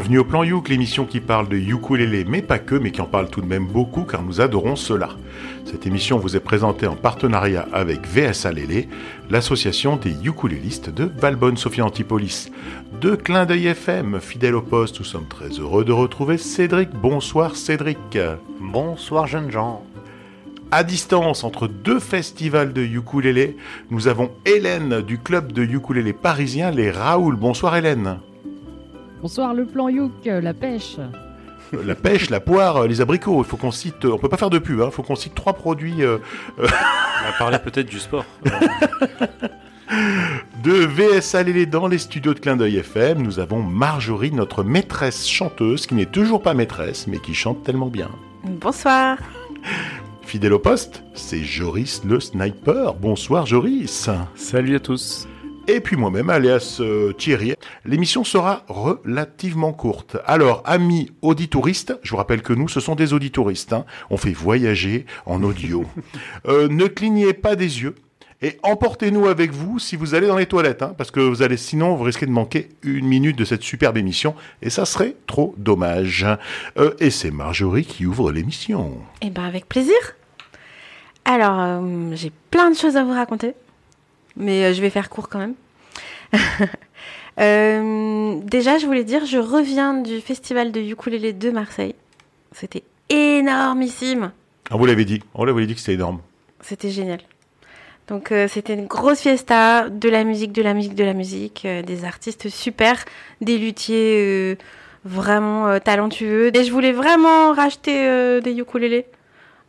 Bienvenue au Plan Youk, l'émission qui parle de ukulélé, mais pas que, mais qui en parle tout de même beaucoup car nous adorons cela. Cette émission vous est présentée en partenariat avec VSA Lélé, l'association des ukulélistes de Valbonne Sophie Antipolis. De Clin d'œil FM, fidèle au poste, nous sommes très heureux de retrouver Cédric. Bonsoir Cédric. Bonsoir jeunes gens. À distance, entre deux festivals de ukulélé, nous avons Hélène du club de ukulélé parisien, les Raoul. Bonsoir Hélène. Bonsoir le plan Youk, la pêche. La pêche, la poire, les abricots. Il faut qu'on cite. On peut pas faire de pub. Il hein, faut qu'on cite trois produits. euh, On va parler peut-être du sport. de VSA Lélé dans les studios de Clin d'œil FM. Nous avons Marjorie, notre maîtresse chanteuse, qui n'est toujours pas maîtresse, mais qui chante tellement bien. Bonsoir. Fidèle au poste, c'est Joris le sniper. Bonsoir Joris. Salut à tous. Et puis moi-même, alias euh, Thierry. L'émission sera relativement courte. Alors, amis auditouristes, je vous rappelle que nous, ce sont des auditouristes. hein. On fait voyager en audio. Euh, ne clignez pas des yeux. Et emportez-nous avec vous si vous allez dans les toilettes, hein, parce que vous allez, sinon, vous risquez de manquer une minute de cette superbe émission, et ça serait trop dommage. Euh, et c'est Marjorie qui ouvre l'émission. Eh ben avec plaisir. Alors, euh, j'ai plein de choses à vous raconter, mais euh, je vais faire court quand même. Euh, déjà, je voulais dire, je reviens du festival de ukulélé de Marseille. C'était énormissime. Ah, vous l'avez dit, on l'avait dit que c'était énorme. C'était génial. Donc euh, c'était une grosse fiesta, de la musique, de la musique, de la musique, euh, des artistes super, des luthiers vraiment talentueux. Et je voulais vraiment racheter des ukulélés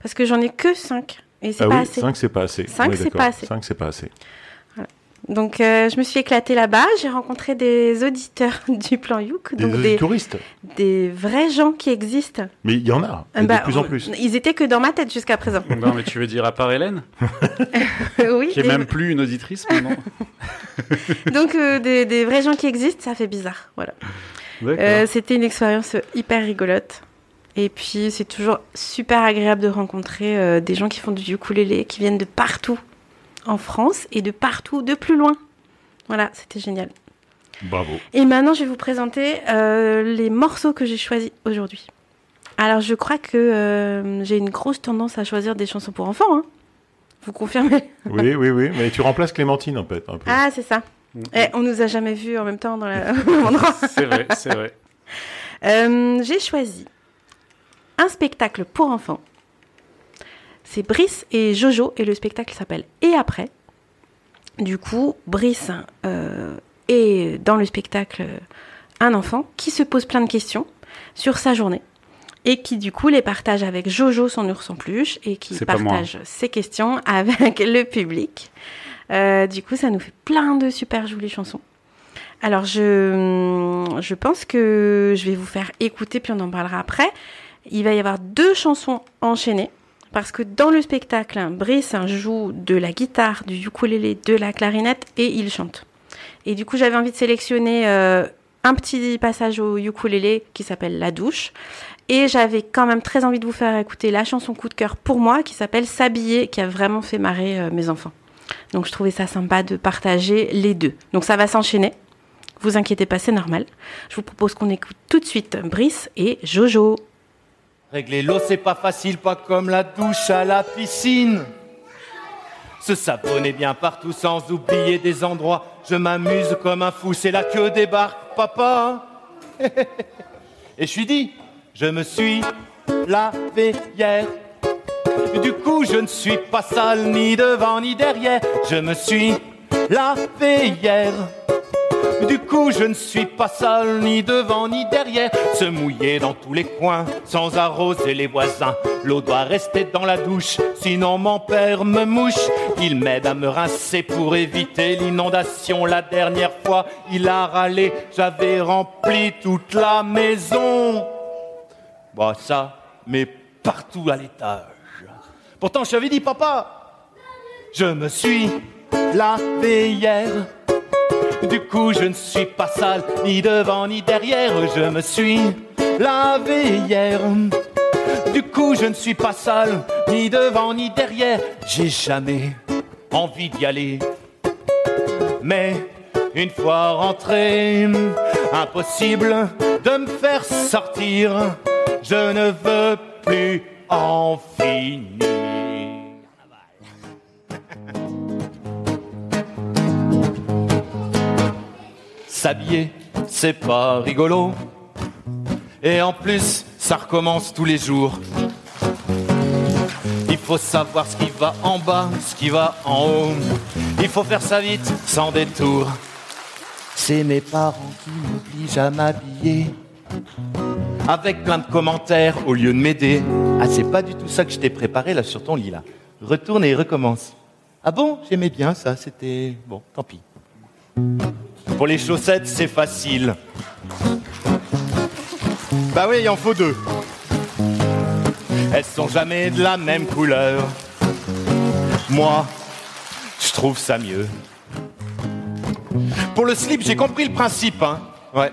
parce que j'en ai que 5 et c'est ah pas oui, assez. 5 c'est pas assez. Cinq, On est c'est d'accord. pas assez. Cinq, c'est pas assez. Donc euh, je me suis éclatée là-bas, j'ai rencontré des auditeurs du plan Youk, Des donc des, touristes. des vrais gens qui existent. Mais il y en a, et Bah, de plus en plus. Ils étaient que dans ma tête jusqu'à présent. Non, mais tu veux dire à part Hélène, oui. qui est des- même plus une auditrice maintenant. Donc euh, des, des vrais gens qui existent, ça fait bizarre. Voilà. Euh, C'était une expérience hyper rigolote. Et puis, c'est toujours super agréable de rencontrer euh, des gens qui font du ukulélé, qui viennent de partout en France et de partout, de plus loin. Voilà, c'était génial. Bravo. Et maintenant, je vais vous présenter euh, les morceaux que j'ai choisis aujourd'hui. Alors, je crois que euh, j'ai une grosse tendance à choisir des chansons pour enfants. hein. Vous confirmez? Oui, oui, oui. Mais tu remplaces Clémentine, en fait. Un peu. Ah, c'est ça. Eh, on nous a jamais vus en même temps dans même endroit. C'est vrai, c'est vrai. Euh, j'ai choisi un spectacle pour enfants. C'est Brice et Jojo et le spectacle s'appelle Et après. Du coup, Brice euh, est dans le spectacle un enfant qui se pose plein de questions sur sa journée et qui du coup les partage avec Jojo son ours en peluche et qui partage ses questions avec le public. Euh, du coup, ça nous fait plein de super jolies chansons. Alors, je, je pense que je vais vous faire écouter, puis on en parlera après. Il va y avoir deux chansons enchaînées, parce que dans le spectacle, Brice joue de la guitare, du ukulélé, de la clarinette, et il chante. Et du coup, j'avais envie de sélectionner euh, un petit passage au ukulélé qui s'appelle La douche. Et j'avais quand même très envie de vous faire écouter la chanson coup de cœur pour moi, qui s'appelle S'habiller, qui a vraiment fait marrer euh, mes enfants. Donc je trouvais ça sympa de partager les deux. Donc ça va s'enchaîner. Vous inquiétez pas, c'est normal. Je vous propose qu'on écoute tout de suite Brice et Jojo. Régler l'eau, c'est pas facile, pas comme la douche à la piscine. Se savonner bien partout sans oublier des endroits. Je m'amuse comme un fou, c'est là que débarque papa. Et je suis dit, je me suis lavé hier. Du coup, je ne suis pas sale ni devant ni derrière. Je me suis lavé hier. Du coup, je ne suis pas sale ni devant ni derrière. Se mouiller dans tous les coins sans arroser les voisins. L'eau doit rester dans la douche, sinon mon père me mouche. Il m'aide à me rincer pour éviter l'inondation. La dernière fois, il a râlé, j'avais rempli toute la maison. Bon, ça, mais partout à l'étage. Pourtant, je t'avais dit, papa, je me suis lavé hier. Du coup, je ne suis pas sale, ni devant ni derrière. Je me suis lavé hier. Du coup, je ne suis pas sale, ni devant ni derrière. J'ai jamais envie d'y aller. Mais une fois rentré. Impossible de me faire sortir, je ne veux plus en finir. S'habiller, c'est pas rigolo. Et en plus, ça recommence tous les jours. Il faut savoir ce qui va en bas, ce qui va en haut. Il faut faire ça vite, sans détour. C'est mes parents qui m'obligent à m'habiller. Avec plein de commentaires au lieu de m'aider. Ah, c'est pas du tout ça que je t'ai préparé là sur ton lit là. Retourne et recommence. Ah bon, j'aimais bien ça, c'était. Bon, tant pis. Pour les chaussettes, c'est facile. Bah oui, il en faut deux. Elles sont jamais de la même couleur. Moi, je trouve ça mieux. Pour le slip, j'ai compris le principe, hein. Ouais.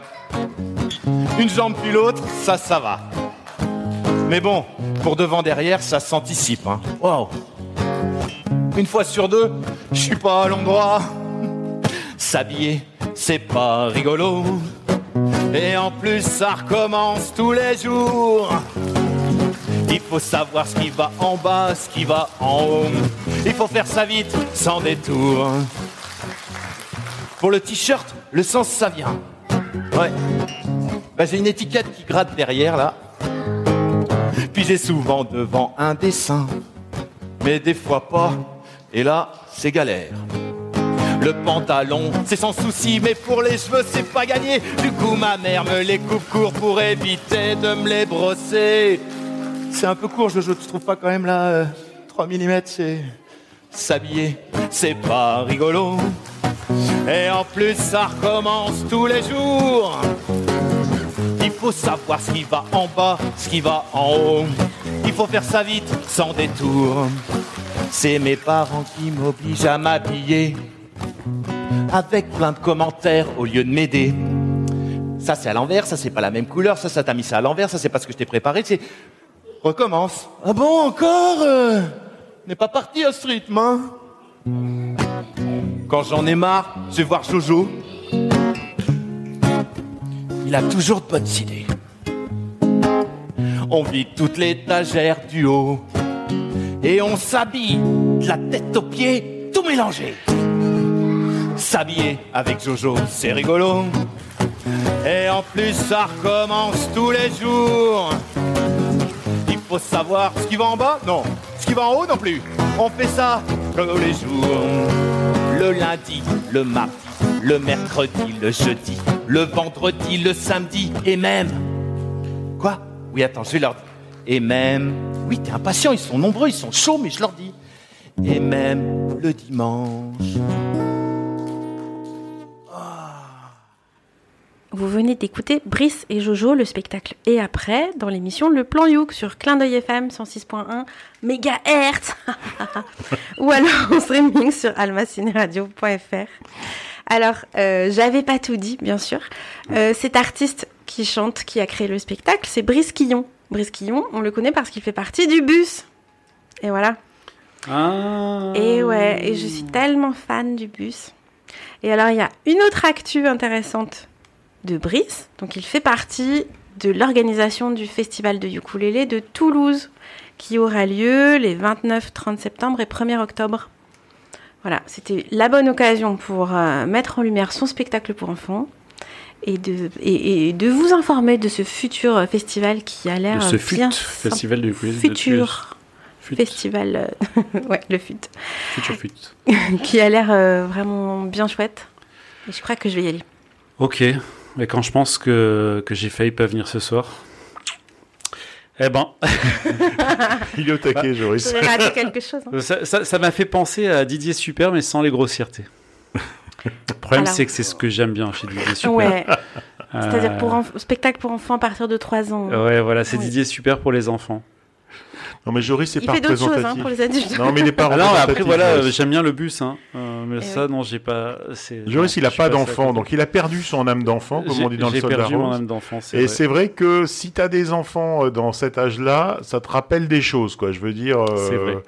Une jambe puis l'autre, ça, ça va. Mais bon, pour devant derrière, ça s'anticipe, hein. Une fois sur deux, je suis pas à l'endroit. S'habiller, c'est pas rigolo. Et en plus, ça recommence tous les jours. Il faut savoir ce qui va en bas, ce qui va en haut. Il faut faire ça vite, sans détour. Pour le t-shirt, le sens, ça vient. Ouais. Bah, j'ai une étiquette qui gratte derrière, là. Puis j'ai souvent devant un dessin. Mais des fois pas. Et là, c'est galère. Le pantalon, c'est sans souci, mais pour les cheveux, c'est pas gagné. Du coup, ma mère me les coupe court pour éviter de me les brosser. C'est un peu court, je, je trouve pas quand même là. euh, 3 mm, c'est. S'habiller, c'est pas rigolo. Et en plus, ça recommence tous les jours. Il faut savoir ce qui va en bas, ce qui va en haut. Il faut faire ça vite, sans détour. C'est mes parents qui m'obligent à m'habiller. Avec plein de commentaires au lieu de m'aider. Ça c'est à l'envers, ça c'est pas la même couleur, ça ça t'a mis ça à l'envers, ça c'est pas ce que je t'ai préparé, c'est... Recommence. Ah bon, encore euh, N'est pas parti à ce rythme, hein Quand j'en ai marre, je vais voir Jojo. Il a toujours de bonnes idées. On vide toute l'étagère du haut. Et on s'habille de la tête aux pieds, tout mélangé. S'habiller avec Jojo, c'est rigolo. Et en plus, ça recommence tous les jours. Il faut savoir ce qui va en bas, non. Ce qui va en haut, non plus. On fait ça tous les jours. Le lundi, le mardi, le mercredi, le jeudi, le vendredi, le samedi et même. Quoi? Oui, attends, je vais leur dire. Et même. Oui, t'es impatient, ils sont nombreux, ils sont chauds, mais je leur dis. Et même le dimanche. Vous venez d'écouter Brice et Jojo, le spectacle et après, dans l'émission Le Plan Youk sur Clin d'œil FM 106.1 MHz ou alors en streaming sur almacineradio.fr. Alors, euh, j'avais pas tout dit, bien sûr. Euh, cet artiste qui chante, qui a créé le spectacle, c'est Brice Quillon. Brice Quillon, on le connaît parce qu'il fait partie du bus. Et voilà. Ah. Et ouais, et je suis tellement fan du bus. Et alors, il y a une autre actu intéressante de Brice. Donc, il fait partie de l'organisation du festival de ukulélé de Toulouse, qui aura lieu les 29, 30 septembre et 1er octobre. Voilà, c'était la bonne occasion pour euh, mettre en lumière son spectacle pour enfants et de, et, et de vous informer de ce futur euh, festival qui a De l'air ce euh, FUT, bien Festival du Toulouse. futur FUT. festival, euh, ouais, le FUT Futur FUT. qui a l'air euh, vraiment bien chouette. Et je crois que je vais y aller. Ok. Mais quand je pense que, que j'ai failli pas venir ce soir. Eh ben, Il est au taquet, Joris. Quelque chose. hein. ça ça- ça m'a fait penser à Didier Super, mais sans les grossièretés. Le problème, c'est que c'est ce que j'aime bien chez Didier Super. Ouais, Euh, c'est-à-dire pour spectacle pour enfants à partir de 3 ans. Ouais, voilà, c'est. Didier Super pour les enfants. Non, mais Joris, c'est pas fait choses hein, représentatif. pour les adultes. Non, mais il est pas Ah non, après voilà, euh, j'aime bien le bus, hein. Euh, mais Eh ça, oui. non, j'ai pas. Joris, il a pas d'enfant, donc il a perdu son âme d'enfant, comme on dit dans le J'ai soldat perdu mon âme d'enfant, Et vrai. c'est vrai que si tu as des enfants euh, dans cet âge-là, ça te rappelle des choses, quoi. Je veux dire, euh, C'est vrai.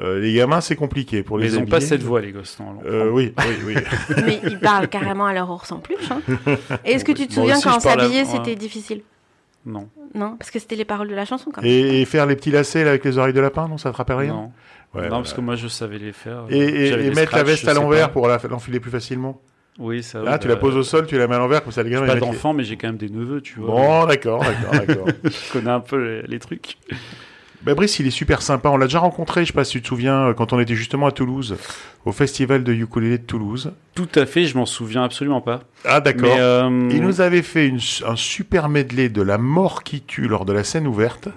euh, les gamins, c'est compliqué pour Mais les ils ont pas cette voix, les gosses. non, Euh, oui, oui, oui. Mais ils parlent carrément à leur ours en plus. Hein. Est-ce que tu te souviens aussi, quand s'habiller, ouais. c'était difficile Non. Non, parce que c'était les paroles de la chanson quand même. et, et faire les petits lacets là, avec les oreilles de lapin, non, ça te rappelle rien? Non. Ouais, non, voilà. parce que moi, je savais les faire. Et, mettre la veste à l'envers pour la- l'enfiler plus facilement? Oui, ça. Là, oui, tu la bah, poses au sol, tu la mets à l'envers, comme ça les gamins. pas d'enfants, mais j'ai quand même des neveux, tu vois. Bon, d'accord, d'accord, d'accord. Je connais un peu les, les trucs. Bah, Brice, il est super sympa. On l'a déjà rencontré, je sais pas si tu te souviens, euh, quand on était justement à Toulouse, au festival de ukulélé de Toulouse. Tout à fait, je m'en souviens absolument pas. Ah, d'accord. Euh, Il nous avait fait une- un super medley de la mort qui tue lors de la scène ouverte.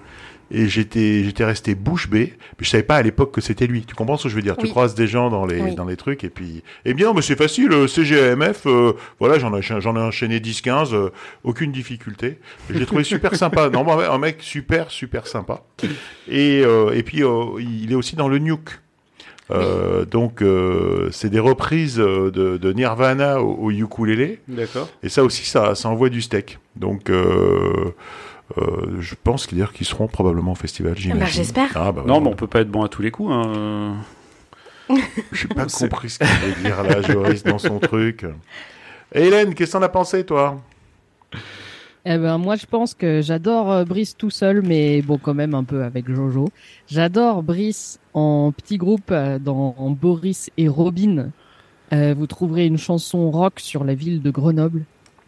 Et j'étais, j'étais resté bouche bée. Mais je savais pas à l'époque que c'était lui. Tu comprends ce que je veux dire? Tu croises des gens dans les, Oui. dans les trucs et puis, eh bien, mais c'est facile. euh, CGAMF, euh, voilà, j'en ai, j'en ai enchaîné 10-15, euh, aucune difficulté. L'ai trouvé super sympa. Non, un mec super, super sympa. Et, euh, et puis, euh, il est aussi dans le Nuke. Euh, donc, euh, c'est des reprises de, de Nirvana au, au ukulélé. D'accord. Et ça aussi, ça, ça envoie du steak. Donc, euh, euh, je pense qu'ils seront probablement au festival, j'imagine. bah, j'espère. Ah, bah, Non, mais on peut pas être bon à tous les coups. Hein. J'ai pas C'est- compris ce qu'il veut dire là, Joris, dans son truc. Et Hélène, qu'est-ce que t'en as pensé, toi? Eh ben, moi, je pense que j'adore euh, Brice tout seul, mais bon, quand même un peu avec Jojo. J'adore Brice en petit groupe euh, dans en Boris et Robin. Euh, vous trouverez une chanson rock sur la ville de Grenoble.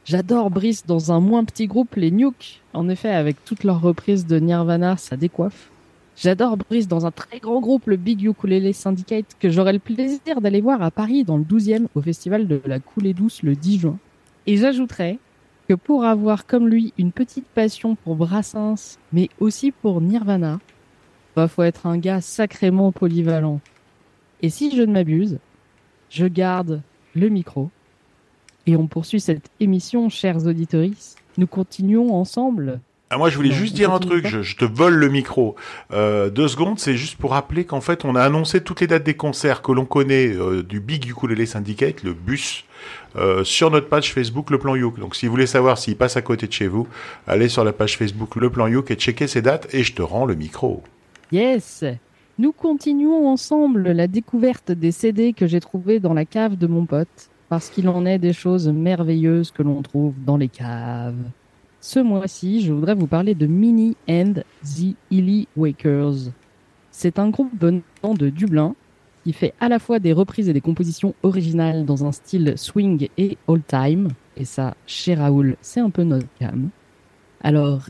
J'adore Brice dans un moins petit groupe, les Nuke. En effet, avec toutes leurs reprises de Nirvana, ça décoiffe. J'adore Brice dans un très grand groupe, le Big Ukulele Syndicate, que j'aurai le plaisir d'aller voir à Paris dans le 12e au festival de la coulée douce le 10 juin. Et j'ajouterais que pour avoir comme lui une petite passion pour Brassens, mais aussi pour Nirvana, bah faut être un gars sacrément polyvalent. Et si je ne m'abuse, je garde le micro et on poursuit cette émission, chers auditeurs. Nous continuons ensemble. ah, Moi, je voulais juste dire un truc, je te vole le micro. Euh, deux secondes, c'est juste pour rappeler qu'en fait, on a annoncé toutes les dates des concerts que l'on connaît euh, du Big Ukulele Syndicate, le bus, euh, sur notre page Facebook Le Plan Youk. Donc, si vous voulez savoir s'il passe à côté de chez vous, allez sur la page Facebook Le Plan Youk et checkez ces dates et je te rends le micro. Yes Nous continuons ensemble la découverte des CD que j'ai trouvés dans la cave de mon pote, parce qu'il en est des choses merveilleuses que l'on trouve dans les caves. Ce mois-ci, je voudrais vous parler de Minnie and the Illy Wakers. C'est un groupe venant de Dublin qui fait à la fois des reprises et des compositions originales dans un style swing et old time. Et ça, chez Raoul, c'est un peu notre cam. Alors,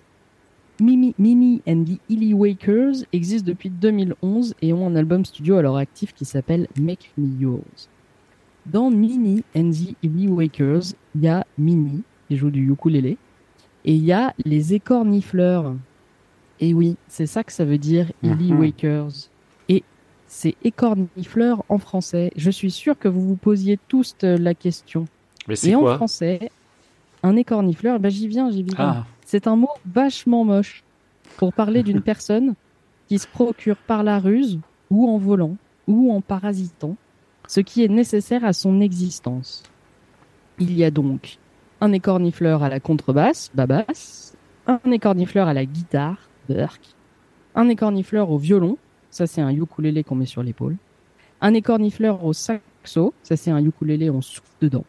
Minnie and the Illy Wakers existe depuis 2011 et ont un album studio à leur actif qui s'appelle Make Me Yours. Dans Minnie and the Illy Wakers, il y a Minnie qui joue du ukulélé et il y a les écornifleurs. Et oui, c'est ça que ça veut dire Illy Mhm. Wakers. Et c'est écornifleurs en français. Je suis sûr que vous vous posiez tous la question. Mais c'est Et en français, un écornifleur, ben j'y viens, j'y viens. Ah, C'est un mot vachement moche pour parler d'une personne qui se procure par la ruse ou en volant ou en parasitant ce qui est nécessaire à son existence. Il y a donc un écornifleur à la contrebasse, babasse, un écornifleur à la guitare, berk, un écornifleur au violon, ça c'est un ukulélé qu'on met sur l'épaule, un écornifleur au saxo, ça c'est un ukulélé on souffle dedans.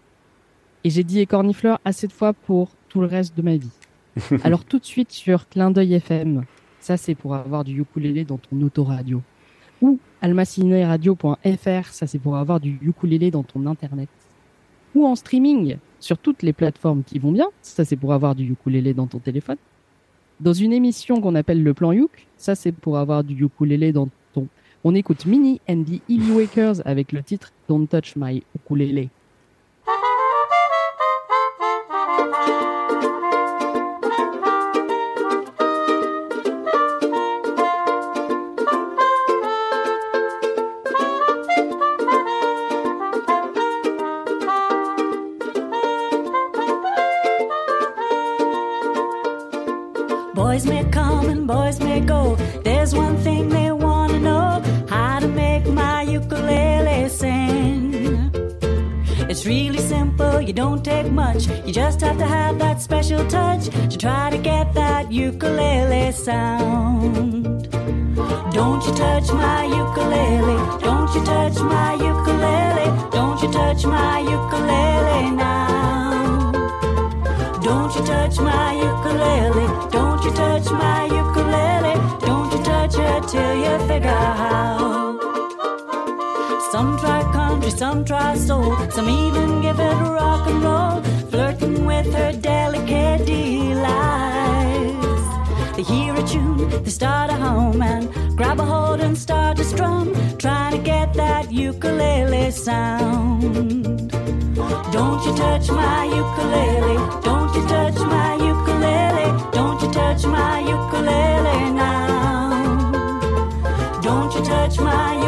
Et j'ai dit écornifleur assez de fois pour tout le reste de ma vie. Alors tout de suite sur Clin d'œil FM, ça c'est pour avoir du ukulélé dans ton autoradio. Ou almacineradio.fr, ça c'est pour avoir du ukulélé dans ton internet. Ou en streaming sur toutes les plateformes qui vont bien, ça c'est pour avoir du ukulélé dans ton téléphone. Dans une émission qu'on appelle le plan Yuk, ça c'est pour avoir du ukulélé dans ton... On écoute Mini and the Wakers avec le titre Don't Touch My Ukulele. You don't take much. You just have to have that special touch to try to get that ukulele sound. Don't you touch my ukulele, don't you touch my ukulele, don't you touch my ukulele now. Don't you touch my ukulele, don't you touch my ukulele, don't you touch it till you figure out. Some try country, some try soul, some even give it rock and roll, flirting with her delicate delights. They hear a tune, they start a home and grab a hold and start to strum, trying to get that ukulele sound. Don't you touch my ukulele, don't you touch my ukulele, don't you touch my ukulele now. Don't you touch my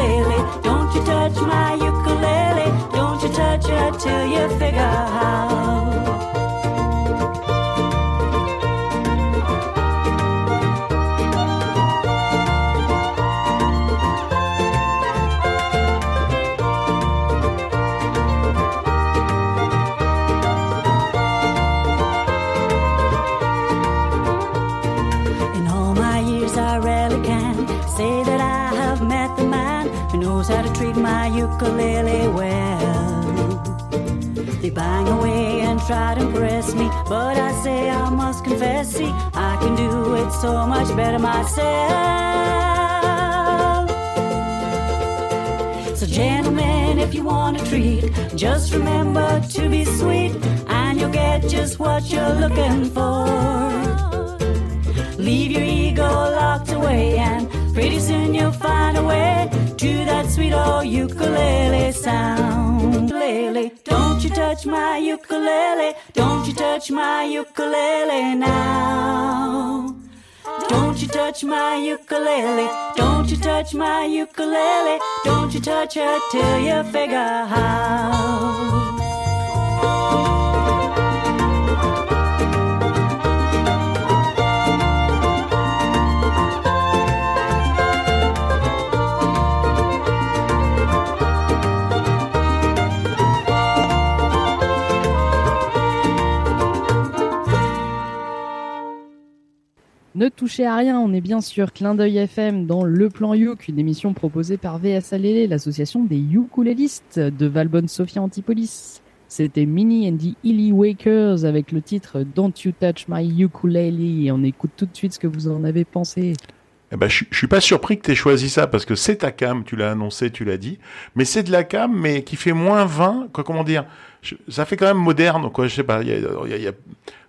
ukulele, don't you touch my ukulele, don't you touch it till you figure out. Try to impress me, but I say I must confess, see, I can do it so much better myself. So, gentlemen, if you want a treat, just remember to be sweet, and you'll get just what you're looking for. Leave your ego locked away, and pretty soon you'll find a way to that sweet old ukulele sound. Ukulele, Don't you touch my ukulele, don't you touch my ukulele now. Don't you touch my ukulele, don't you touch my ukulele, don't you touch her till you figure how. Ne touchez à rien, on est bien sûr Clin d'œil FM dans Le Plan Youk, une émission proposée par VS l'association des ukulélistes de Valbonne Sophia Antipolis. C'était Minnie and the Illy Wakers avec le titre Don't You Touch My Ukulele on écoute tout de suite ce que vous en avez pensé. Eh ben, je, je suis pas surpris que tu aies choisi ça parce que c'est ta cam, tu l'as annoncé, tu l'as dit, mais c'est de la cam, mais qui fait moins 20, quoi, comment dire je- Ça fait quand même moderne, quoi. Je sais pas. Y a, y a- y a-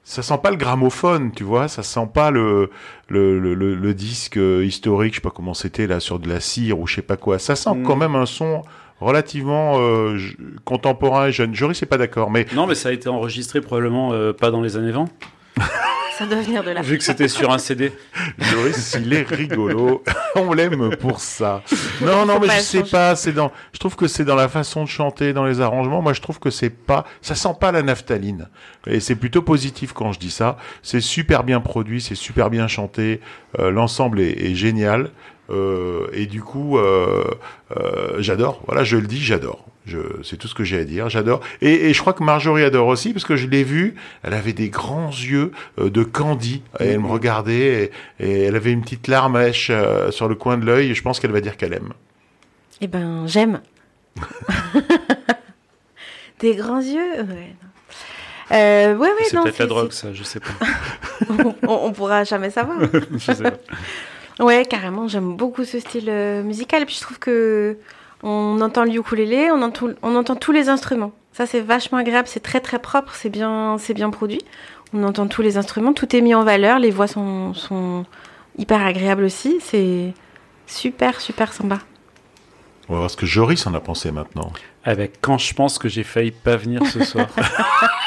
ça sent pas le gramophone, tu vois. Ça sent pas le le, le, le- le disque euh, historique, je sais pas comment c'était là sur de la cire ou je sais pas quoi. Ça sent Mm. quand même un son relativement euh, contemporain et jeune. Joris, c'est pas d'accord, mais Non, mais ça a été enregistré probablement euh, pas dans les années 20, Ça doit venir de là. vu que c'était sur un CD. Joris, il est rigolo. On l'aime pour ça. Non, non, mais je sais changer. pas. C'est dans. Je trouve que c'est dans la façon de chanter, dans les arrangements. Moi, je trouve que c'est pas. Ça sent pas la naphtaline. Et c'est plutôt positif quand je dis ça. C'est super bien produit, c'est super bien chanté. Euh, L'ensemble est, est génial. Euh, et du coup, euh, euh, j'adore. Voilà, je le dis, j'adore. C'est tout ce que j'ai à dire. J'adore. Et, et je crois que Marjorie adore aussi parce que je l'ai vue. Elle avait des grands yeux euh, de Candy. Et elle me regardait et, et elle avait une petite larmèche euh, sur le coin de l'œil. Et je pense qu'elle va dire qu'elle aime. Eh ben, j'aime. Des grands yeux Ouais. Euh, ouais, ouais, c'est peut-être la drogue, ça, je sais pas. on, on pourra jamais savoir. Je sais pas. Ouais, carrément, j'aime beaucoup ce style euh, musical. Et puis je trouve que on entend le ukulélé, on entend, on entend tous les instruments. Ça, c'est vachement agréable, c'est très très propre, c'est bien, c'est bien produit. On entend tous les instruments, tout est mis en valeur, les voix sont, sont hyper agréables aussi. C'est super, super sympa. On va voir ce que Joris en a pensé maintenant. Avec quand je pense que j'ai failli pas venir ce soir.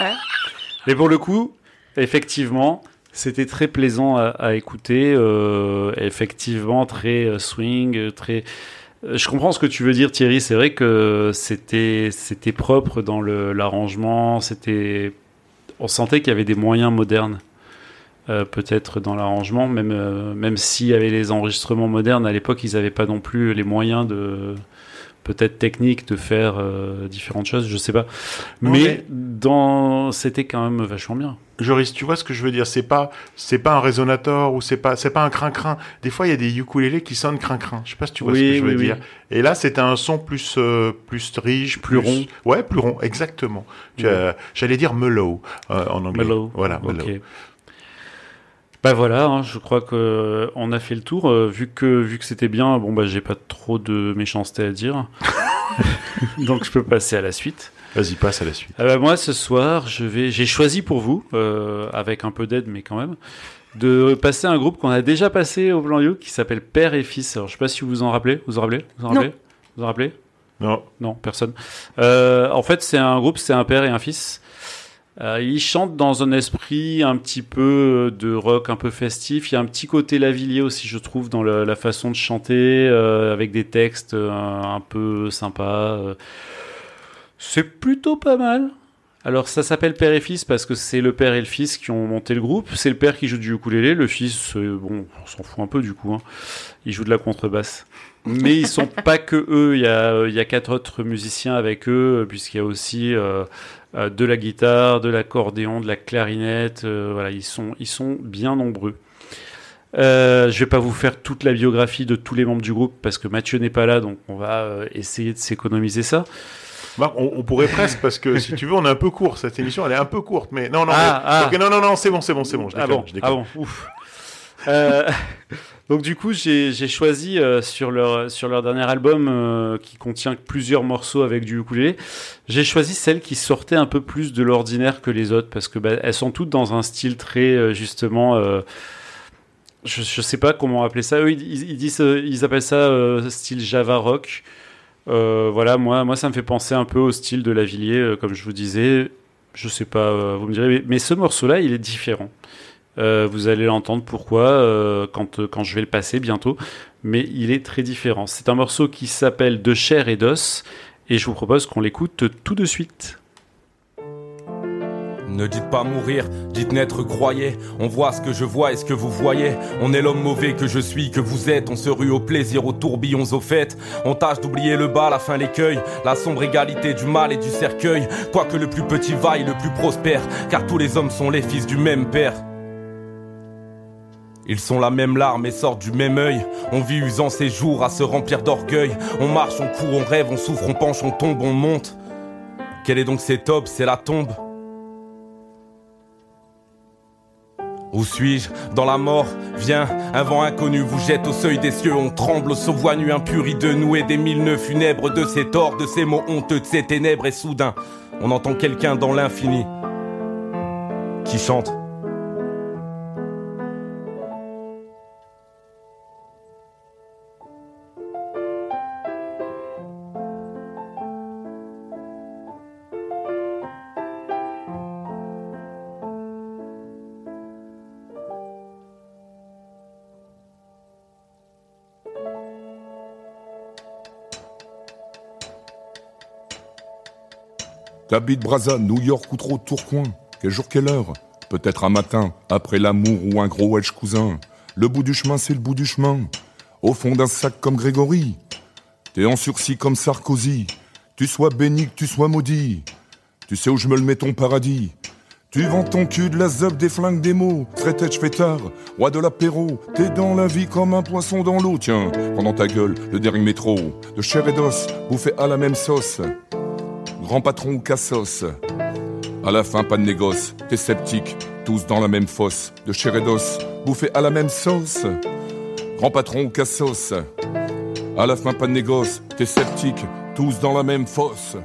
Mais pour le coup, effectivement, c'était très plaisant à, à écouter. euh, effectivement, très euh, swing, très. Euh, Je comprends ce que tu veux dire, Thierry. C'est vrai que c'était propre dans l'arrangement. C'était, on sentait qu'il y avait des moyens modernes. euh, peut-être dans l'arrangement, même euh, même s'il y avait les enregistrements modernes à l'époque, ils n'avaient pas non plus les moyens de peut-être technique de faire euh, différentes choses, je sais pas. Mais, mais- dans c'était quand même vachement bien. Joris, tu vois ce que je veux dire? C'est pas, c'est pas un résonateur ou c'est pas, c'est pas un crin-crin. Des fois, il y a des ukulélés qui sonnent crin-crin. Je sais pas si tu vois Oui, ce que je veux oui, oui. dire. Et là, c'était un son plus, euh, plus riche, Plus rond. Ouais, plus rond, exactement. As- J'allais dire mellow euh, en anglais. Mellow. Voilà, mellow. Bah voilà, hein, je crois que euh, on a fait le tour. Euh, vu que vu que c'était bien, bon bah j'ai pas trop de méchanceté à dire, donc je peux passer à la suite. Vas-y, passe à la suite. Ah bah, moi ce soir, je vais, j'ai choisi pour vous, euh, avec un peu d'aide mais quand même, de passer un groupe qu'on a déjà passé au Blanc You qui s'appelle Père et Fils. Alors je sais pas si vous vous en rappelez, vous en rappelez, vous en Non. rappelez, vous en rappelez? Non. non, personne. Euh, en fait, c'est un groupe, c'est un père et un fils. Euh, ils chantent dans un esprit un petit peu de rock, un peu festif. Il y a un petit côté Lavillier aussi, je trouve, dans le- la façon de chanter, euh, avec des textes euh, un peu sympas. euh. C'est plutôt pas mal. Alors ça s'appelle père et fils parce que c'est le père et le fils qui ont monté le groupe. C'est le père qui joue du ukulélé, le fils, euh, bon, on s'en fout un peu du coup. hein. Il joue de la contrebasse. Mais ils sont pas que eux. Il y a, euh, il y a quatre autres musiciens avec eux, euh, puisqu'il y a aussi euh, de la guitare, de l'accordéon, de la clarinette. euh, voilà, ils sont, ils sont bien nombreux. Euh, je vais pas vous faire toute la biographie de tous les membres du groupe parce que Mathieu n'est pas là, donc on va euh, essayer de s'économiser ça. On, on pourrait presque parce que si tu veux, on est un peu court. Cette émission, elle est un peu courte, mais non, non. Ah, mais- ah. non, non, non, c'est bon, c'est bon, c'est bon. Je ah déconne, bon, je déconne. ah bon, ouf. Euh, donc du coup, j'ai choisi euh, sur leur sur leur dernier album euh, qui contient plusieurs morceaux avec du ukulélé, j'ai choisi celles qui sortaient un peu plus de l'ordinaire que les autres parce que bah, elles sont toutes dans un style très euh, justement. je, je sais pas comment appeler ça. Eux, ils, disent, ils appellent ça style Java rock. Voilà, moi, moi, ça me fait penser un peu au style de Lavillier, comme je vous disais. Je sais pas, vous me direz, mais ce morceau-là, il est différent. Euh, vous allez l'entendre pourquoi euh, quand, euh, quand je vais le passer bientôt, mais il est très différent. C'est un morceau qui s'appelle De chair et d'os, et je vous propose qu'on l'écoute tout de suite. Ne dites pas mourir, dites naître, croyez. On voit ce que je vois et ce que vous voyez. On est l'homme mauvais que je suis, que vous êtes. On se rue au plaisir, aux tourbillons, aux fêtes. On tâche d'oublier le bas, la fin, l'écueil. La sombre égalité du mal et du cercueil. Quoique le plus petit vaille, le plus prospère. Car tous les hommes sont les fils du même père. Ils sont la même larme et sortent du même œil. On vit usant ses jours à se remplir d'orgueil. On marche, on court, on rêve, on souffre, on penche, on tombe, on monte. Quel est donc cet aube? C'est la tombe. Où suis-je? Dans la mort Viens, un vent inconnu vous jette au seuil des cieux. On tremble au sauvois nu impuri de nous et des mille nœuds funèbres de ces torts, de ces mots honteux, de ces ténèbres. Et soudain, on entend quelqu'un dans l'infini qui chante. T'habites Brazza, New York ou trop Tourcoing Quel jour, quelle heure? Peut-être un matin, après l'amour ou un gros Welsh cousin. Le bout du chemin, c'est le bout du chemin. Au fond d'un sac comme Grégory. T'es en sursis comme Sarkozy. Tu sois béni, que tu sois maudit. Tu sais où je me le mets ton paradis. Tu vends ton cul de la zob, des flingues, des mots. Straight edge fêtard, roi de l'apéro. T'es dans la vie comme un poisson dans l'eau. Tiens, pendant ta gueule, le dernier métro. De chair et d'os, bouffé à la même sauce. Grand patron ou cassos. À la fin, pas de négoce. T'es sceptique, tous dans la même fosse. De chair et d'os, bouffé à la même sauce. Grand patron ou cassos. À la fin, pas de négoce. T'es sceptique, tous dans la même fosse.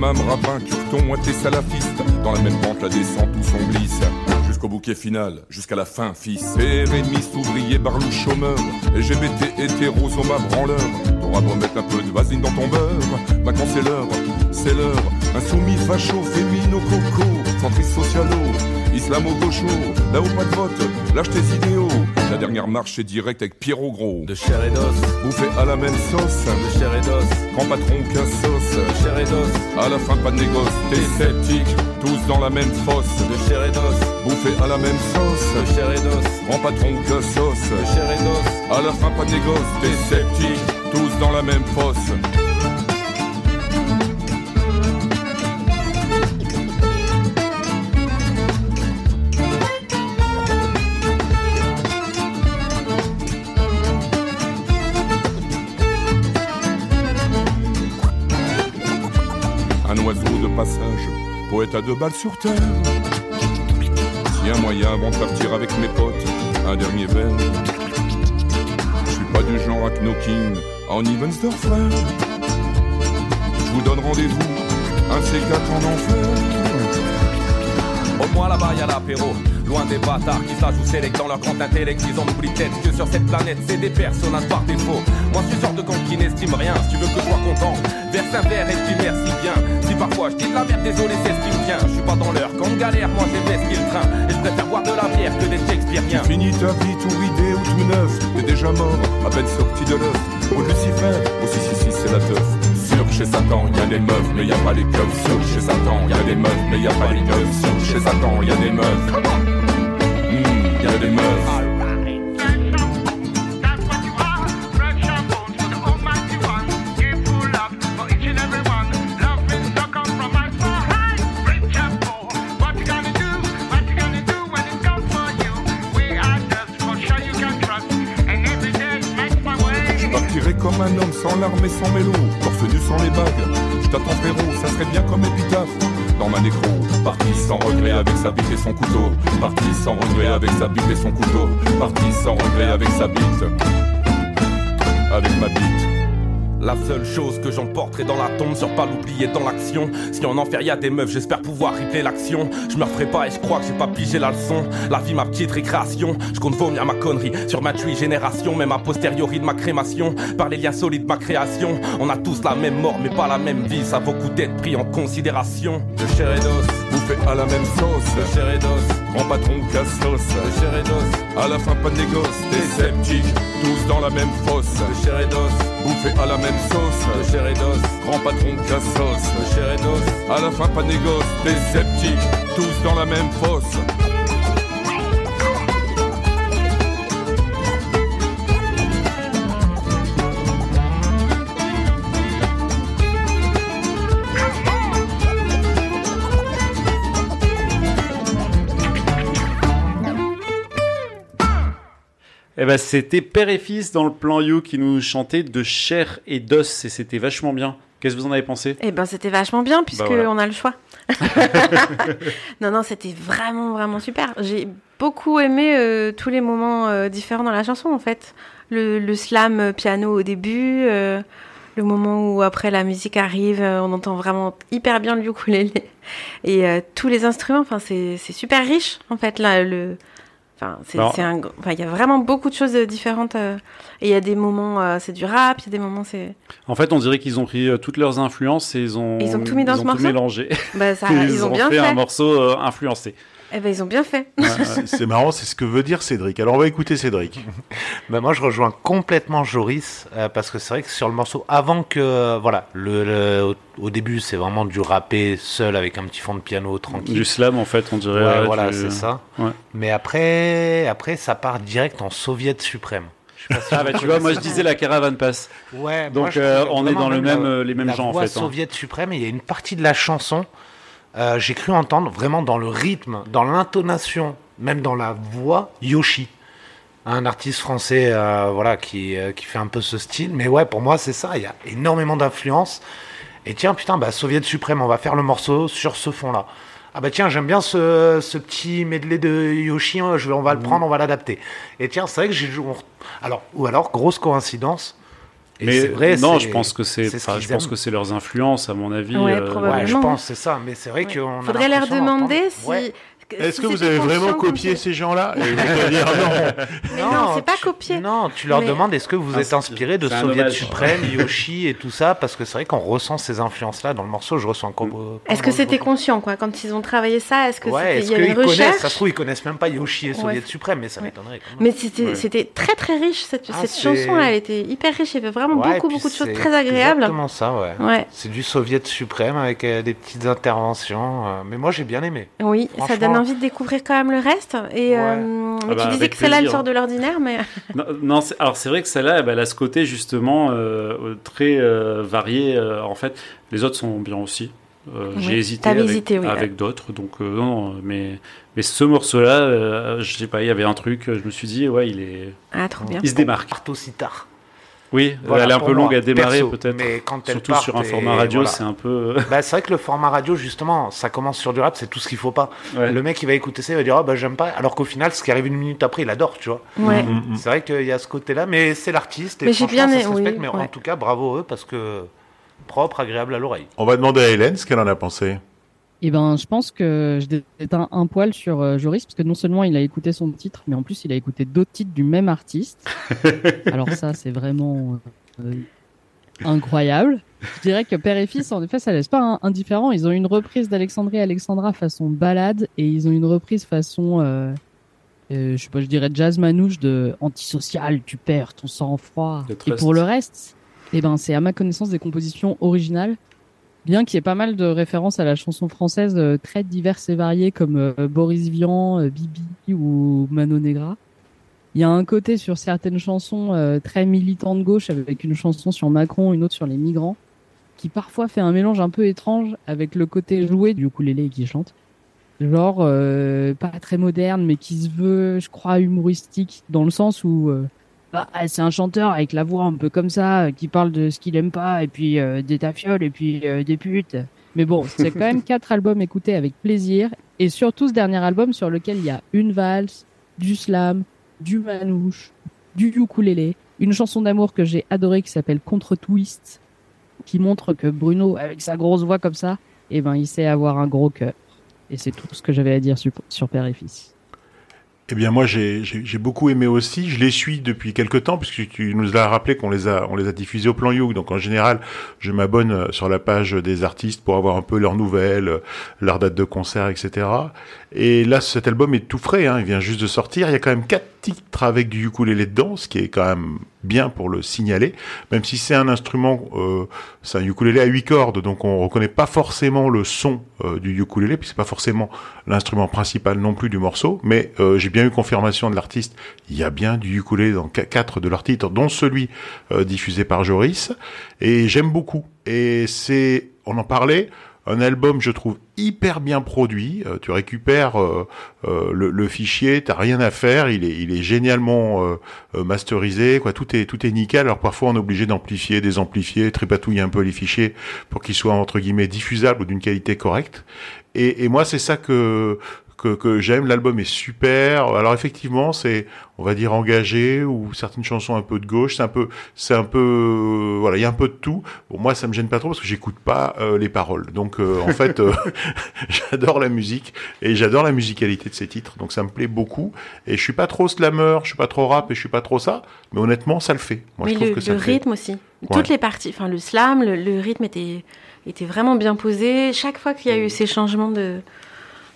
Intégriste, imam, rabbin, curton, athée, salafiste. Dans la même pente, la descente, où son glisse. Jusqu'au bouquet final, jusqu'à la fin, fils. Pérémiste, ouvrier, barlou, chômeur. LGBT, hétéro, zoma, branleur. T'auras beau mettre un peu de vasine dans ton beurre. Maintenant c'est l'heure, c'est l'heure. Insoumis, facho, fémino, coco. Centriste socialo. Islamo-gaucho, là-haut pas de vote, lâche tes idéaux. La dernière marche est directe avec Pierrot Gros. De chair et d'os, Bouffé à la même sauce, de chair et d'os, grand patron qu'un sauce. de chair et d'os, À la fin pas de négoce, t'es sceptique, tous dans la même fosse. de chair et d'os, Bouffé à la même de sauce, chair et d'os, grand patron qu'un sauce. de chair et d'os. À la fin pas de négoce, t'es sceptique, tous dans la même fosse. Poète à deux balles sur terre. Si un moyen avant de partir avec mes potes, un dernier verre. Je suis pas du genre à knocking en Evansdorf, frère. Je vous donne rendez-vous, un de ces quatre en enfer. Au moins là-bas y a l'apéro Loin des bâtards qui s'ajoutent sélect dans leur grand intellect Ils en oublient peut-être que sur cette planète c'est des personnages par défaut Moi je suis genre de con qui n'estime rien Si tu veux que je sois content Verse un verre et tu merci bien Si parfois je dis de la merde désolé c'est ce qui me vient Je suis pas dans l'heure quand galère moi j'ai ce le train Et je préfère boire de la bière que des Shakespeareens Fini ta vie tout ridé ou tout neuf, t'es déjà mort, à peine sorti de l'œuf. Ou Lucifer, ou si si si c'est la teuf. Sûr chez Satan, y a des meufs, mais y a pas les keufs. Sûr chez Satan, y a des meufs, mais y a pas les keufs. Sûr chez Satan, y a des meufs. Hmm, y a des meufs. Comme un homme sans larmes et sans mélo, torse nu sans les bagues. Je t'attends frérot, ça serait bien comme épitaphe. Dans ma nécro, parti sans regret avec sa bite et son couteau. Parti sans regret avec sa bite et son couteau. Parti sans regret avec sa bite. Avec ma bite. La seule chose que j'emporterai dans la tombe sur pas l'oublier dans l'action. Si en enfer y a des meufs j'espère pouvoir ripler l'action. Je me referai pas et je crois que j'ai pas pigé la leçon. La vie ma petite récréation. Je compte vomir ma connerie sur ma tuerie génération Même a posteriori de ma crémation. Par les liens solides de ma création On a tous la même mort mais pas la même vie. Ça vaut coup d'être pris en considération. De chair et d'os, Bouffé à la même sauce. chair et d'os, Grand patron casse de chair et d'os, À la fin pas de négoce, t'es sceptique. Tous dans la même fosse. de chair et d'os, Bouffé à la même sauce. chair et d'os, Grand patron casse de chair et d'os À la fin, pas de négoce, t'es sceptique, tous dans la même fosse. Ben, c'était Père et Fils dans le plan You qui nous chantait de chair et d'os et c'était vachement bien. Qu'est-ce que vous en avez pensé? Eh ben, c'était vachement bien puisque voilà. on a le choix. non, non, c'était vraiment, vraiment super. J'ai beaucoup aimé euh, tous les moments euh, différents dans la chanson, en fait. Le, le slam euh, piano au début, euh, le moment où après la musique arrive, on entend vraiment hyper bien le ukulélé et tous les instruments. Enfin, c'est c'est super riche, en fait. Là, le Enfin, c'est un. Enfin, il y a vraiment beaucoup de choses euh, différentes. euh, et il y a des moments, euh, c'est du rap, il y a des moments, c'est. En fait, on dirait qu'ils ont pris euh, toutes leurs influences et ils ont, Ils ont tout mis dans ils ce ont morceau? mélangé. Bah, ça, ils, ils, ont, ont bien fait, fait. un morceau influencé. Eh ben, ils ont bien fait. C'est- C'est marrant, c'est ce que veut dire Cédric. Alors on va écouter Cédric. Ben moi, je rejoins complètement Joris euh, parce que c'est vrai que sur le morceau, avant que euh, voilà, le, le- au, début, c'est vraiment du rappé seul avec un petit fond de piano tranquille. Du slam, en fait, on dirait. Ouais, voilà, du- c'est ça. Ouais. Mais après, après, ça part direct en soviet suprême. Je sais pas si Ah bah tu vois, moi je disais la caravane passe. Ouais, Donc, moi, euh, on est dans le même, la- les mêmes la genres, en fait, hein. soviète suprême, et il y a une partie de la chanson, euh, j'ai cru entendre vraiment dans le rythme, dans l'intonation, même dans la voix, Yoshi. Un artiste français euh, voilà, qui, euh, qui fait un peu ce style. Mais ouais, pour moi, c'est ça. Il y a énormément d'influence. Et tiens, putain, bah, Soviet suprême, on va faire le morceau sur ce fond-là. Ah bah tiens, j'aime bien ce, ce petit medley de Yoshi, je vais, on va le prendre, on va l'adapter. Et tiens, c'est vrai que j'ai on- alors ou alors grosse coïncidence. Et Mais vrai, non, je pense que c'est, ce je pense aiment. que c'est leurs influences, à mon avis. Ouais, euh, probablement. Ouais, je pense c'est ça, mais c'est vrai qu'on a Faudrait leur demander si Est-ce que vous avez vraiment copié ces gens-là non. Mais non, c'est pas copié. Non, tu leur Mais- demandes est-ce que vous Ah, êtes inspiré de Soviet. Suprême, Yoshi et tout ça Parce que c'est vrai qu'on ressent ces influences-là dans le morceau. Je ressens comme. Est-ce que c'était conscient, quoi, quand ils ont travaillé ça Est-ce que Ouais, c'était- une recherche Ça se trouve, ils connaissent même pas Yoshi et Soviet Ouais. Suprême, mais ça m'étonnerait. Mais c'était très très riche cette, Ah, cette chanson-là. Elle était hyper riche. Il y avait vraiment Ouais, beaucoup beaucoup de choses très agréables. Exactement ça, ouais. C'est du Soviet suprême avec euh, des petites interventions. euh, mais moi, j'ai bien aimé. Oui, ça donne envie de découvrir quand même le reste. Et Ouais. euh, Ah bah, tu disais avec que celle-là elle sort de l'ordinaire, mais Non, alors c'est vrai que celle-là, eh ben, elle a ce côté justement euh, très euh, varié. euh, en fait, les autres sont bien aussi. Euh, Oui, J'ai hésité avec, hésité, oui, avec d'autres, donc euh, non, mais mais ce morceau-là, euh, je sais pas, il y avait un truc, je me suis dit, ouais, il est, ah trop bien. il se démarque. Part aussi tard. Oui, Voilà, elle est un peu moi, longue à démarrer peut-être. Mais quand elle Surtout part, sur un format radio, voilà. c'est un peu. Bah, c'est vrai que le format radio, justement, ça commence sur du rap, c'est tout ce qu'il faut pas. Ouais. Le mec, il va écouter ça, il va dire, ah bah j'aime pas. Alors qu'au final, ce qui arrive une minute après, il adore, tu vois. Ouais. Mm, mm. C'est vrai qu'il y a ce côté-là, mais c'est l'artiste. Et Mais j'ai bien ça se respecte, mais ouais. en tout cas, bravo eux, parce que propre, agréable à l'oreille. On va demander à Hélène ce qu'elle en a pensé. Eh ben, je pense que je déteins un poil sur euh, Joris parce que non seulement il a écouté son titre, mais en plus il a écouté d'autres titres du même artiste. Alors ça, c'est vraiment euh, incroyable. Je dirais que père et fils, en effet, ça laisse pas indifférent. Ils ont une reprise d'Alexandrie et Alexandra façon balade et ils ont une reprise façon, euh, euh, je sais pas, je dirais jazz manouche de antisocial. Tu perds ton sang-froid. Et pour le reste, eh ben, c'est à ma connaissance des compositions originales. Bien qu'il y ait pas mal de références à la chanson française euh, très diverses et variées comme euh, Boris Vian, euh, Bibi ou Mano Negra. Il y a un côté sur certaines chansons euh, très militant de gauche avec une chanson sur Macron, une autre sur les migrants, qui parfois fait un mélange un peu étrange avec le côté joué du ukulélé qui chante. Genre euh, pas très moderne mais qui se veut, je crois, humoristique dans le sens où euh, bah, c'est un chanteur avec la voix un peu comme ça, euh, qui parle de ce qu'il aime pas, et puis euh, des tafioles, et puis euh, des putes. Mais bon, c'est quand même quatre albums écoutés avec plaisir, et surtout ce dernier album sur lequel il y a une valse, du slam, du manouche, du ukulélé, une chanson d'amour que j'ai adorée qui s'appelle Contre Twist, qui montre que Bruno, avec sa grosse voix comme ça, eh ben, il sait avoir un gros cœur. Et c'est tout ce que j'avais à dire sur, sur Père et Fils. Eh bien, moi, j'ai beaucoup aimé aussi. Je les suis depuis quelques temps, puisque tu nous as rappelé qu'on les a, on les a diffusés au plan You. Donc, en général, je m'abonne euh, sur la page des artistes pour avoir un peu leurs nouvelles, euh, leurs dates de concert, etc. Et là, cet album est tout frais. Hein, il vient juste de sortir. Il y a quand même quatre titres avec du ukulélé dedans, ce qui est quand même bien pour le signaler. Même si c'est un instrument, euh, c'est un ukulélé à huit cordes, donc on reconnaît pas forcément le son euh, du ukulélé, puis c'est pas forcément l'instrument principal non plus du morceau. Mais euh, j'ai bien eu confirmation de l'artiste. Il y a bien du ukulélé dans qu- quatre de leurs titres, dont celui euh, diffusé par Joris. Et j'aime beaucoup. Et c'est, on en parlait. Un album, je trouve, hyper bien produit. Euh, tu récupères euh, euh, le, fichier, t'as rien à faire. Il est, génialement masterisé. Tout est, nickel. Alors parfois, on est obligé d'amplifier, désamplifier, tripatouiller un peu les fichiers pour qu'ils soient entre guillemets diffusables ou d'une qualité correcte. Et moi, c'est ça que que, que j'aime. L'album est super. Alors effectivement, c'est, on va dire engagé ou certaines chansons un peu de gauche. C'est un peu, c'est un peu, euh, voilà, il y a un peu de tout. Bon, moi, ça me gêne pas trop parce que j'écoute pas euh, les paroles. Donc euh, en fait, euh, j'adore la musique et j'adore la musicalité de ces titres. Donc ça me plaît beaucoup. Et je suis pas trop slammer, je suis pas trop rap et je suis pas trop ça. Mais honnêtement, ça le fait. Moi, Mais je trouve le, que ça le fait. rythme aussi. Toutes les parties, enfin le slam, le, le rythme était, était vraiment bien posé. Chaque fois qu'il y a eu ces changements de,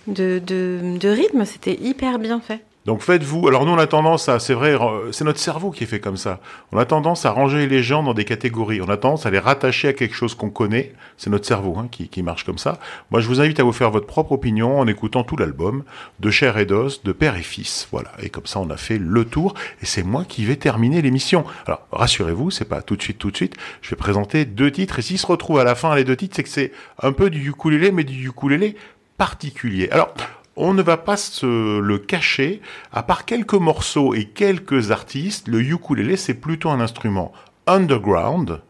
de, rythme, c'était hyper bien fait. Donc faites-vous. Alors nous on a tendance à, c'est vrai, c'est notre cerveau qui est fait comme ça. On a tendance à ranger les gens dans des catégories. On a tendance à les rattacher à quelque chose qu'on connaît. C'est notre cerveau hein, qui, qui marche comme ça. Moi je vous invite à vous faire votre propre opinion en écoutant tout l'album de Chair et d'os, de Père et Fils. Voilà. Et comme ça on a fait le tour. Et c'est moi qui vais terminer l'émission. Alors rassurez-vous, c'est pas tout de suite, tout de suite. Je vais présenter deux titres. Et s'ils se retrouvent à la fin les deux titres, c'est que c'est un peu du ukulélé, mais du ukulélé particulier. Alors, on ne va pas se le cacher, à part quelques morceaux et quelques artistes, le ukulélé c'est plutôt un instrument underground,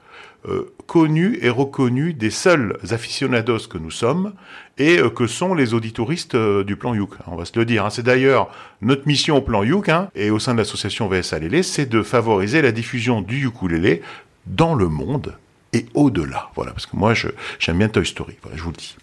euh, connu et reconnu des seuls aficionados que nous sommes et euh, que sont les auditoristes euh, du plan Youk. On va se le dire. hein. C'est d'ailleurs notre mission au plan Youk hein, et au sein de l'association VSA Lélé, c'est de favoriser la diffusion du ukulélé dans le monde et au-delà. Voilà, parce que moi j'aime bien Toy Story. Voilà, je vous le dis.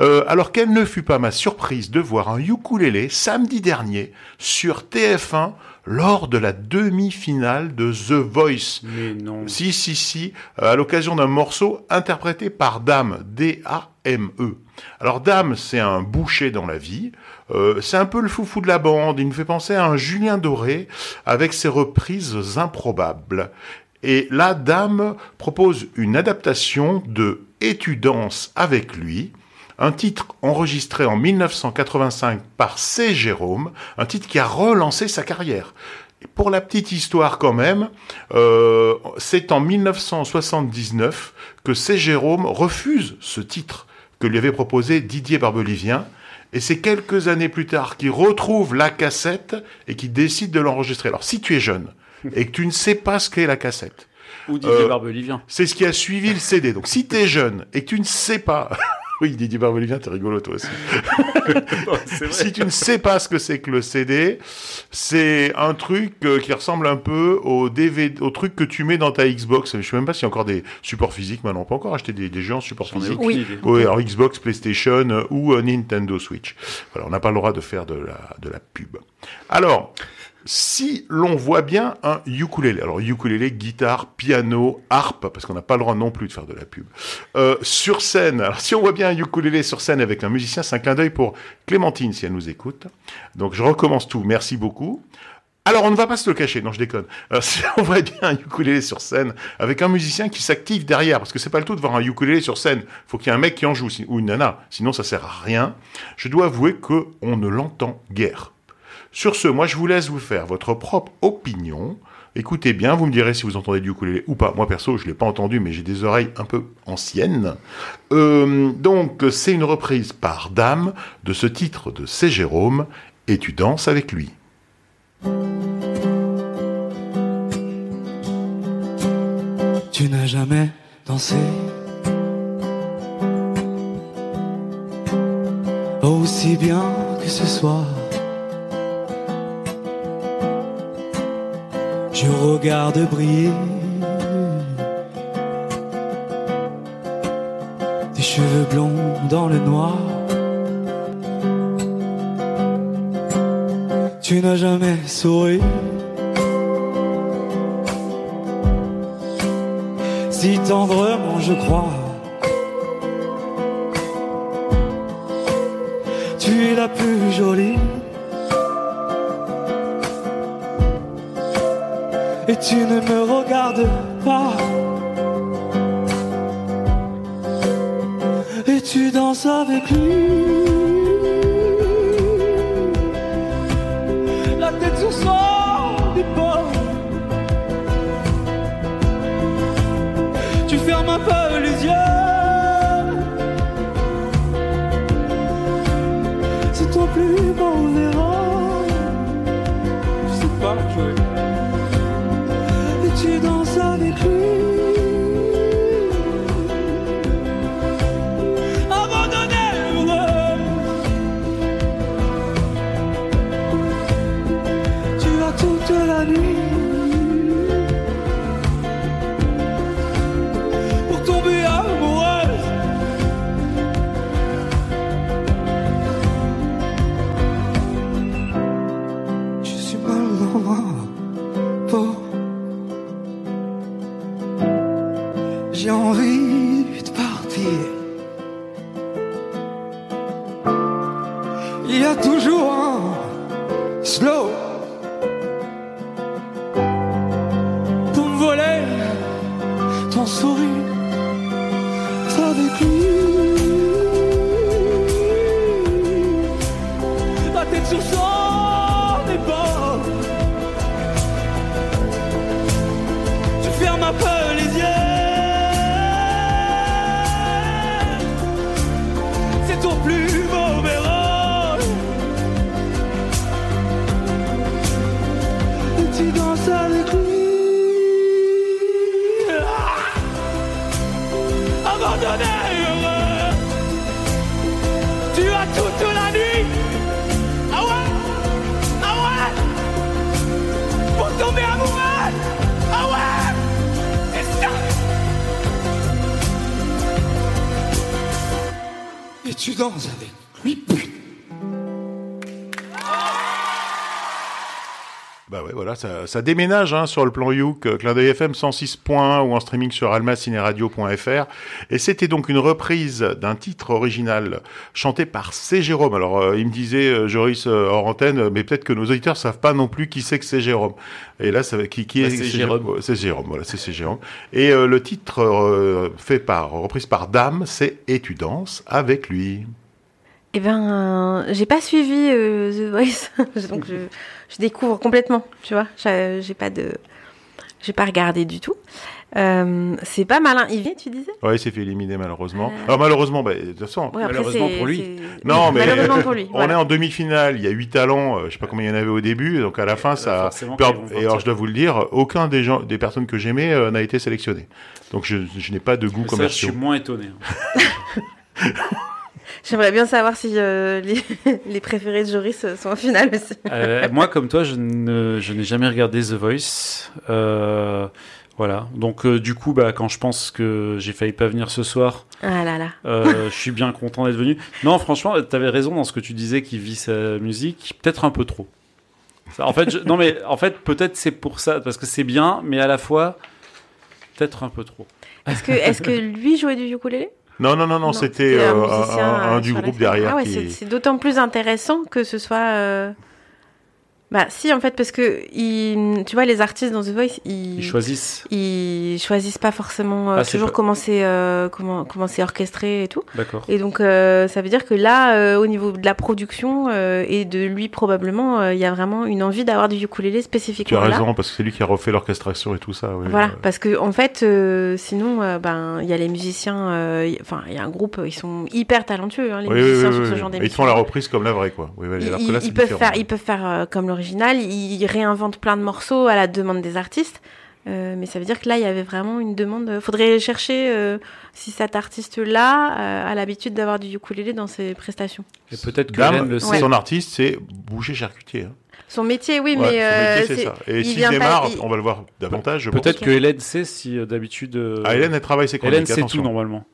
Euh, alors quelle ne fut pas ma surprise de voir un ukulélé samedi dernier sur TF1 lors de la demi-finale de The Voice. Mais non. Si, si, si, euh, à l'occasion d'un morceau interprété par Dame, D-A-M-E. Alors Dame, c'est un boucher dans la vie, euh, c'est un peu le foufou de la bande, il me fait penser à un Julien Doré avec ses reprises improbables. Et là, Dame propose une adaptation de Et tu danses avec lui, un titre enregistré en 1985 par C. Jérôme, un titre qui a relancé sa carrière. Et pour la petite histoire quand même, euh, c'est en 1979 que C. Jérôme refuse ce titre que lui avait proposé Didier Barbelivien. Et c'est quelques années plus tard qu'il retrouve la cassette et qu'il décide de l'enregistrer. Alors si tu es jeune et que tu ne sais pas ce qu'est la cassette, Ou Didier Euh, Barbelivien. c'est ce qui a suivi le CD. Donc si tu es jeune et que tu ne sais pas... oui, Didier Barbelivien, t'es rigolo toi aussi. Si tu ne sais pas ce que c'est que le CD, c'est un truc euh, qui ressemble un peu au DVD, au truc que tu mets dans ta Xbox. Je sais même pas s'il y a encore des supports physiques maintenant. On peut encore acheter des, des jeux en support J'en ai physique. aucune Oui. Oui, alors Xbox, PlayStation euh, ou euh, Nintendo Switch. Voilà, on n'a pas le droit de faire de la, de la pub. Alors, si l'on voit bien un ukulélé, alors ukulélé, guitare, piano, harpe, parce qu'on n'a pas le droit non plus de faire de la pub, euh, sur scène, alors si on voit bien un ukulélé sur scène avec un musicien, c'est un clin d'œil pour Clémentine, si elle nous écoute. Donc je recommence tout, merci beaucoup. Alors, on ne va pas se le cacher, non, je déconne. Alors, si on voit bien un ukulélé sur scène avec un musicien qui s'active derrière, parce que c'est pas le tout de voir un ukulélé sur scène. Faut qu'il y ait un mec qui en joue, ou une nana, sinon ça sert à rien. Je dois avouer que on ne l'entend guère. Sur ce, moi, je vous laisse vous faire votre propre opinion. Écoutez bien, vous me direz si vous entendez du ukulélé ou pas. Moi, perso, je l'ai pas entendu, mais j'ai des oreilles un peu anciennes. Euh, donc, c'est une reprise par Dame de ce titre de C. Jérôme, et tu danses avec lui. Tu n'as jamais dansé aussi bien que ce soir. Je regarde briller tes cheveux blonds dans le noir. Tu n'as jamais souri. si tendrement je crois. Tu es la plus jolie. Et tu ne me regardes pas. Et tu danses avec lui. plus. Ça, ça déménage hein, sur le plan Youk, euh, Clin d'œil FM 106.1 ou en streaming sur almacineradio.fr. Et c'était donc une reprise d'un titre original chanté par C. Jérôme. Alors, euh, il me disait, euh, Joris, euh, hors antenne, mais peut-être que nos auditeurs savent pas non plus qui c'est que c'est Jérôme. Et là, ça, qui, qui Bah, est c'est C. Jérôme. C'est Jérôme, voilà, c'est C. Jérôme. Et euh, le titre euh, fait par, reprise par Dame, c'est Et tu danses avec lui. Eh ben, euh, j'ai pas suivi euh, The Voice, donc je, je découvre complètement, tu vois. J'ai pas de, j'ai pas regardé du tout. Euh, c'est pas malin. Il vient, tu disais? Ouais, il s'est fait éliminer malheureusement. Euh. Alors malheureusement, bah, de toute façon, Ouais, Malheureusement pour lui. Non, mais malheureusement pour lui. on est en demi-finale. Il y a huit talents. euh, je sais pas combien il y en avait au début. Donc à la fin, ça. ils vont et alors, je dois vous le dire, aucun des gens, des personnes que j'aimais euh, n'a été sélectionné. Donc je, je n'ai pas de goût Mais ça, je commercial. suis moins étonné. hein. J'aimerais bien savoir si euh, les, les préférés de Joris euh, sont en finale aussi. Euh, moi, comme toi, je ne- je n'ai jamais regardé The Voice. Euh, voilà. Donc, du coup, bah, quand je pense que j'ai failli pas venir ce soir, Ah là là. je suis bien content d'être venu. Non, franchement, tu avais raison dans ce que tu disais qu'il vit sa musique, peut-être un peu trop. Ça, en fait, je- non, mais en fait, peut-être c'est pour ça, parce que c'est bien, mais à la fois, peut-être un peu trop. Est-ce que, est-ce que lui jouait du ukulélé? Non, non, non, non, c'était un euh, musicien, un, un euh, du groupe derrière. Ah ouais, qui- c'est- c'est d'autant plus intéressant que ce soit. Bah si, en fait, parce que il... tu vois, les artistes dans The Voice, ils, Ils choisissent. ils choisissent pas forcément euh, Ah, toujours pas- comment c'est euh, comment comment c'est orchestré et tout. D'accord. Et donc euh, ça veut dire que là, euh, au niveau de la production euh, et de lui probablement, euh, il y a vraiment une envie d'avoir du ukulélé Tu spécifiquement as là. raison, parce que c'est lui qui a refait l'orchestration et tout ça. oui. Voilà, Euh, parce que en fait, euh, sinon, euh, ben, il y a les musiciens, euh, enfin, il y a un groupe, ils sont hyper talentueux, hein, les oui, musiciens oui, sur oui, ce oui. genre d'émission. ils font la reprise comme la vraie, quoi. Ils, alors que là, ils c'est peuvent différent. faire, ils peuvent faire euh, comme l'original, ils réinventent plein de morceaux à la demande des artistes. Euh, mais ça veut dire que là, il y avait vraiment une demande. Faudrait chercher euh, si cet artiste-là euh, a l'habitude d'avoir du ukulélé dans ses prestations. Et peut-être que Dame, le son artiste, c'est boucher charcutier. hein. Son métier, oui, Ouais, mais son euh, métier, c'est ça. Et il s'il vient pas- démarre, il- on va le voir davantage. Peut-être que Hélène sait si d'habitude. euh, Ah, Hélène, elle travaille ses chroniques, Hélène sait attention. tout normalement.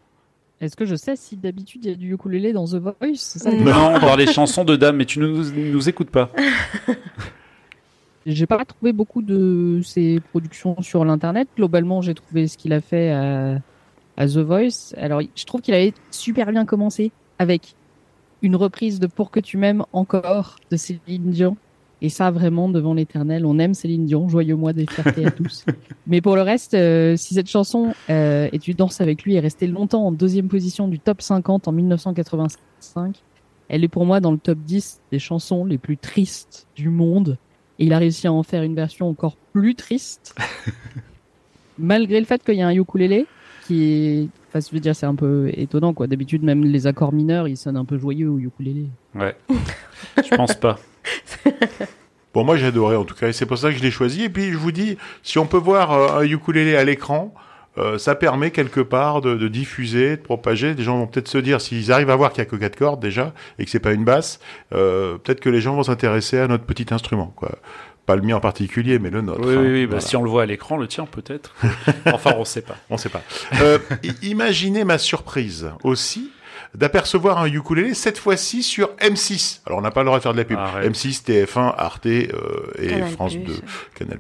Est-ce que je sais si d'habitude il y a du ukulélé dans The Voice ça, Non. Non, dans les chansons de Dame, mais tu ne nous, nous écoutes pas. J'ai pas trouvé beaucoup de ses productions sur l'internet. Globalement, j'ai trouvé ce qu'il a fait à, à The Voice. Alors, je trouve qu'il avait super bien commencé avec une reprise de Pour que tu m'aimes encore de Céline Dion. Et ça, vraiment, devant l'éternel, on aime Céline Dion. Joyeux mois des fiertés à tous. Mais pour le reste, euh, si cette chanson euh, Et tu danses avec lui est restée longtemps en deuxième position du top 50 en 1985, elle est pour moi dans le top 10 des chansons les plus tristes du monde. Et il a réussi à en faire une version encore plus triste. Malgré le fait qu'il y a un ukulélé qui est, enfin, je veux dire, c'est un peu étonnant, quoi. D'habitude, même les accords mineurs, ils sonnent un peu joyeux au ukulélé. Ouais. Je pense pas. Bon, moi j'ai adoré en tout cas, et c'est pour ça que je l'ai choisi. Et puis je vous dis, si on peut voir euh, un ukulélé à l'écran, euh, ça permet quelque part de, de diffuser, de propager. Les gens vont peut-être se dire, s'ils arrivent à voir qu'il y a que quatre cordes déjà et que c'est pas une basse, euh, peut-être que les gens vont s'intéresser à notre petit instrument, quoi. Pas le mien en particulier, mais le nôtre. Oui, hein. oui, oui. bah, si on le voit à l'écran, le tien peut-être. enfin, on sait pas. On sait pas. Euh, imaginez ma surprise aussi d'apercevoir un ukulélé cette fois-ci sur M6. Alors on n'a pas le droit de faire de la pub. Arrête. M6, TF1, Arte euh, et Canal+. France 2, Canal+.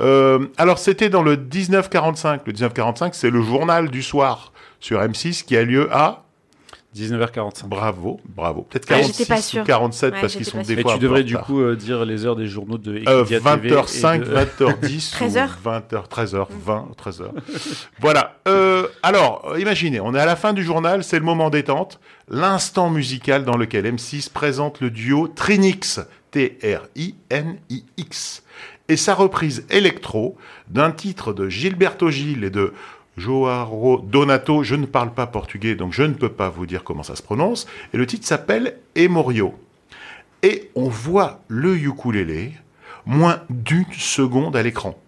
Euh, alors c'était dans le 1945. Le 1945, c'est le journal du soir sur M6 qui a lieu à 19h45. bravo, bravo. Peut-être Ah, 46 j'étais pas ou 47 Ouais, parce qu'ils sont des Mais fois tu un peu devrais du coup euh, dire les heures des journaux de Euh, Equidia TV et 20h05, de- 20h10 13 ou heures. 20h, 13h, 20, 13h. voilà. Euh, alors, imaginez, on est à la fin du journal, c'est le moment détente, l'instant musical dans lequel M6 présente le duo Trinix, T-R-I-N-I-X, et sa reprise électro d'un titre de Gilberto Gil et de Joao Donato. Je ne parle pas portugais, donc je ne peux pas vous dire comment ça se prononce. Et le titre s'appelle Emorio. Et on voit le ukulélé moins d'une seconde à l'écran.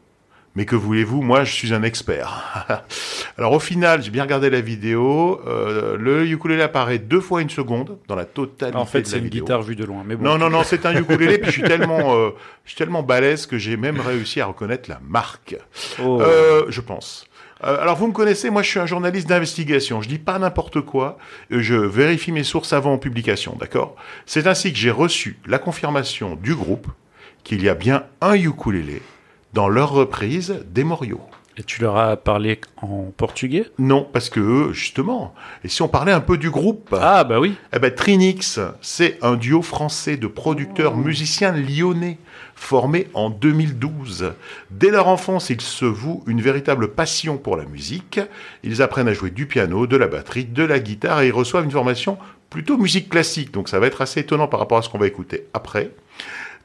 Mais que voulez-vous, moi je suis un expert. Alors au final, j'ai bien regardé la vidéo, euh, le ukulélé apparaît deux fois une seconde dans la totalité En fait, c'est une vidéo. guitare vue de loin. Mais bon. Non, non, non, c'est un ukulélé, puis je suis tellement, euh, je suis tellement balèze que j'ai même réussi à reconnaître la marque. Oh. Euh, je pense. Euh, alors vous me connaissez, moi je suis un journaliste d'investigation. Je dis pas n'importe quoi. euh, Je vérifie mes sources avant publication, d'accord? C'est ainsi que j'ai reçu la confirmation du groupe qu'il y a bien un ukulélé dans leur reprise des Morio. Et tu leur as parlé en portugais? Non, parce que eux, justement, et si on parlait un peu du groupe? Ah, bah oui. Eh ben, Trinix, c'est un duo français de producteurs musiciens lyonnais formé en 2012. Dès leur enfance, ils se vouent une véritable passion pour la musique. Ils apprennent à jouer du piano, de la batterie, de la guitare et ils reçoivent une formation plutôt musique classique. Donc ça va être assez étonnant par rapport à ce qu'on va écouter après.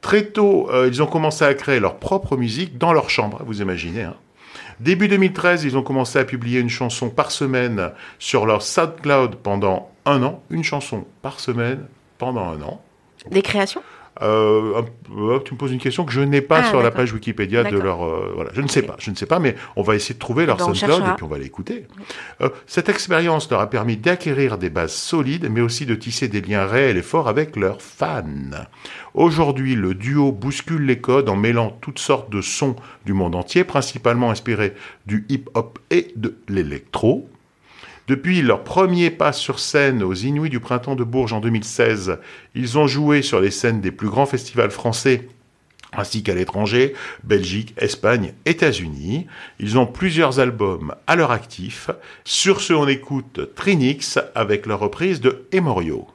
Très tôt, euh, ils ont commencé à créer leur propre musique dans leur chambre, vous imaginez. Hein. Début 2013, ils ont commencé à publier une chanson par semaine sur leur SoundCloud pendant un an. Une chanson par semaine pendant un an. Des créations? Euh, tu me poses une question que je n'ai pas Ah, sur la page Wikipédia de leur. euh, voilà, je ne sais pas, je ne sais pas, mais on va essayer de trouver leur Ben, on SoundCloud cherchera. et puis on va l'écouter. Euh, cette expérience leur a permis d'acquérir des bases solides, mais aussi de tisser des liens réels et forts avec leurs fans. Aujourd'hui, le duo bouscule les codes en mêlant toutes sortes de sons du monde entier, principalement inspirés du hip-hop et de l'électro. Depuis leur premier pas sur scène aux Inuits du Printemps de Bourges en 2016, ils ont joué sur les scènes des plus grands festivals français ainsi qu'à l'étranger, Belgique, Espagne, États-Unis. Ils ont plusieurs albums à leur actif. Sur ce, on écoute Trinix avec leur reprise de Emorio.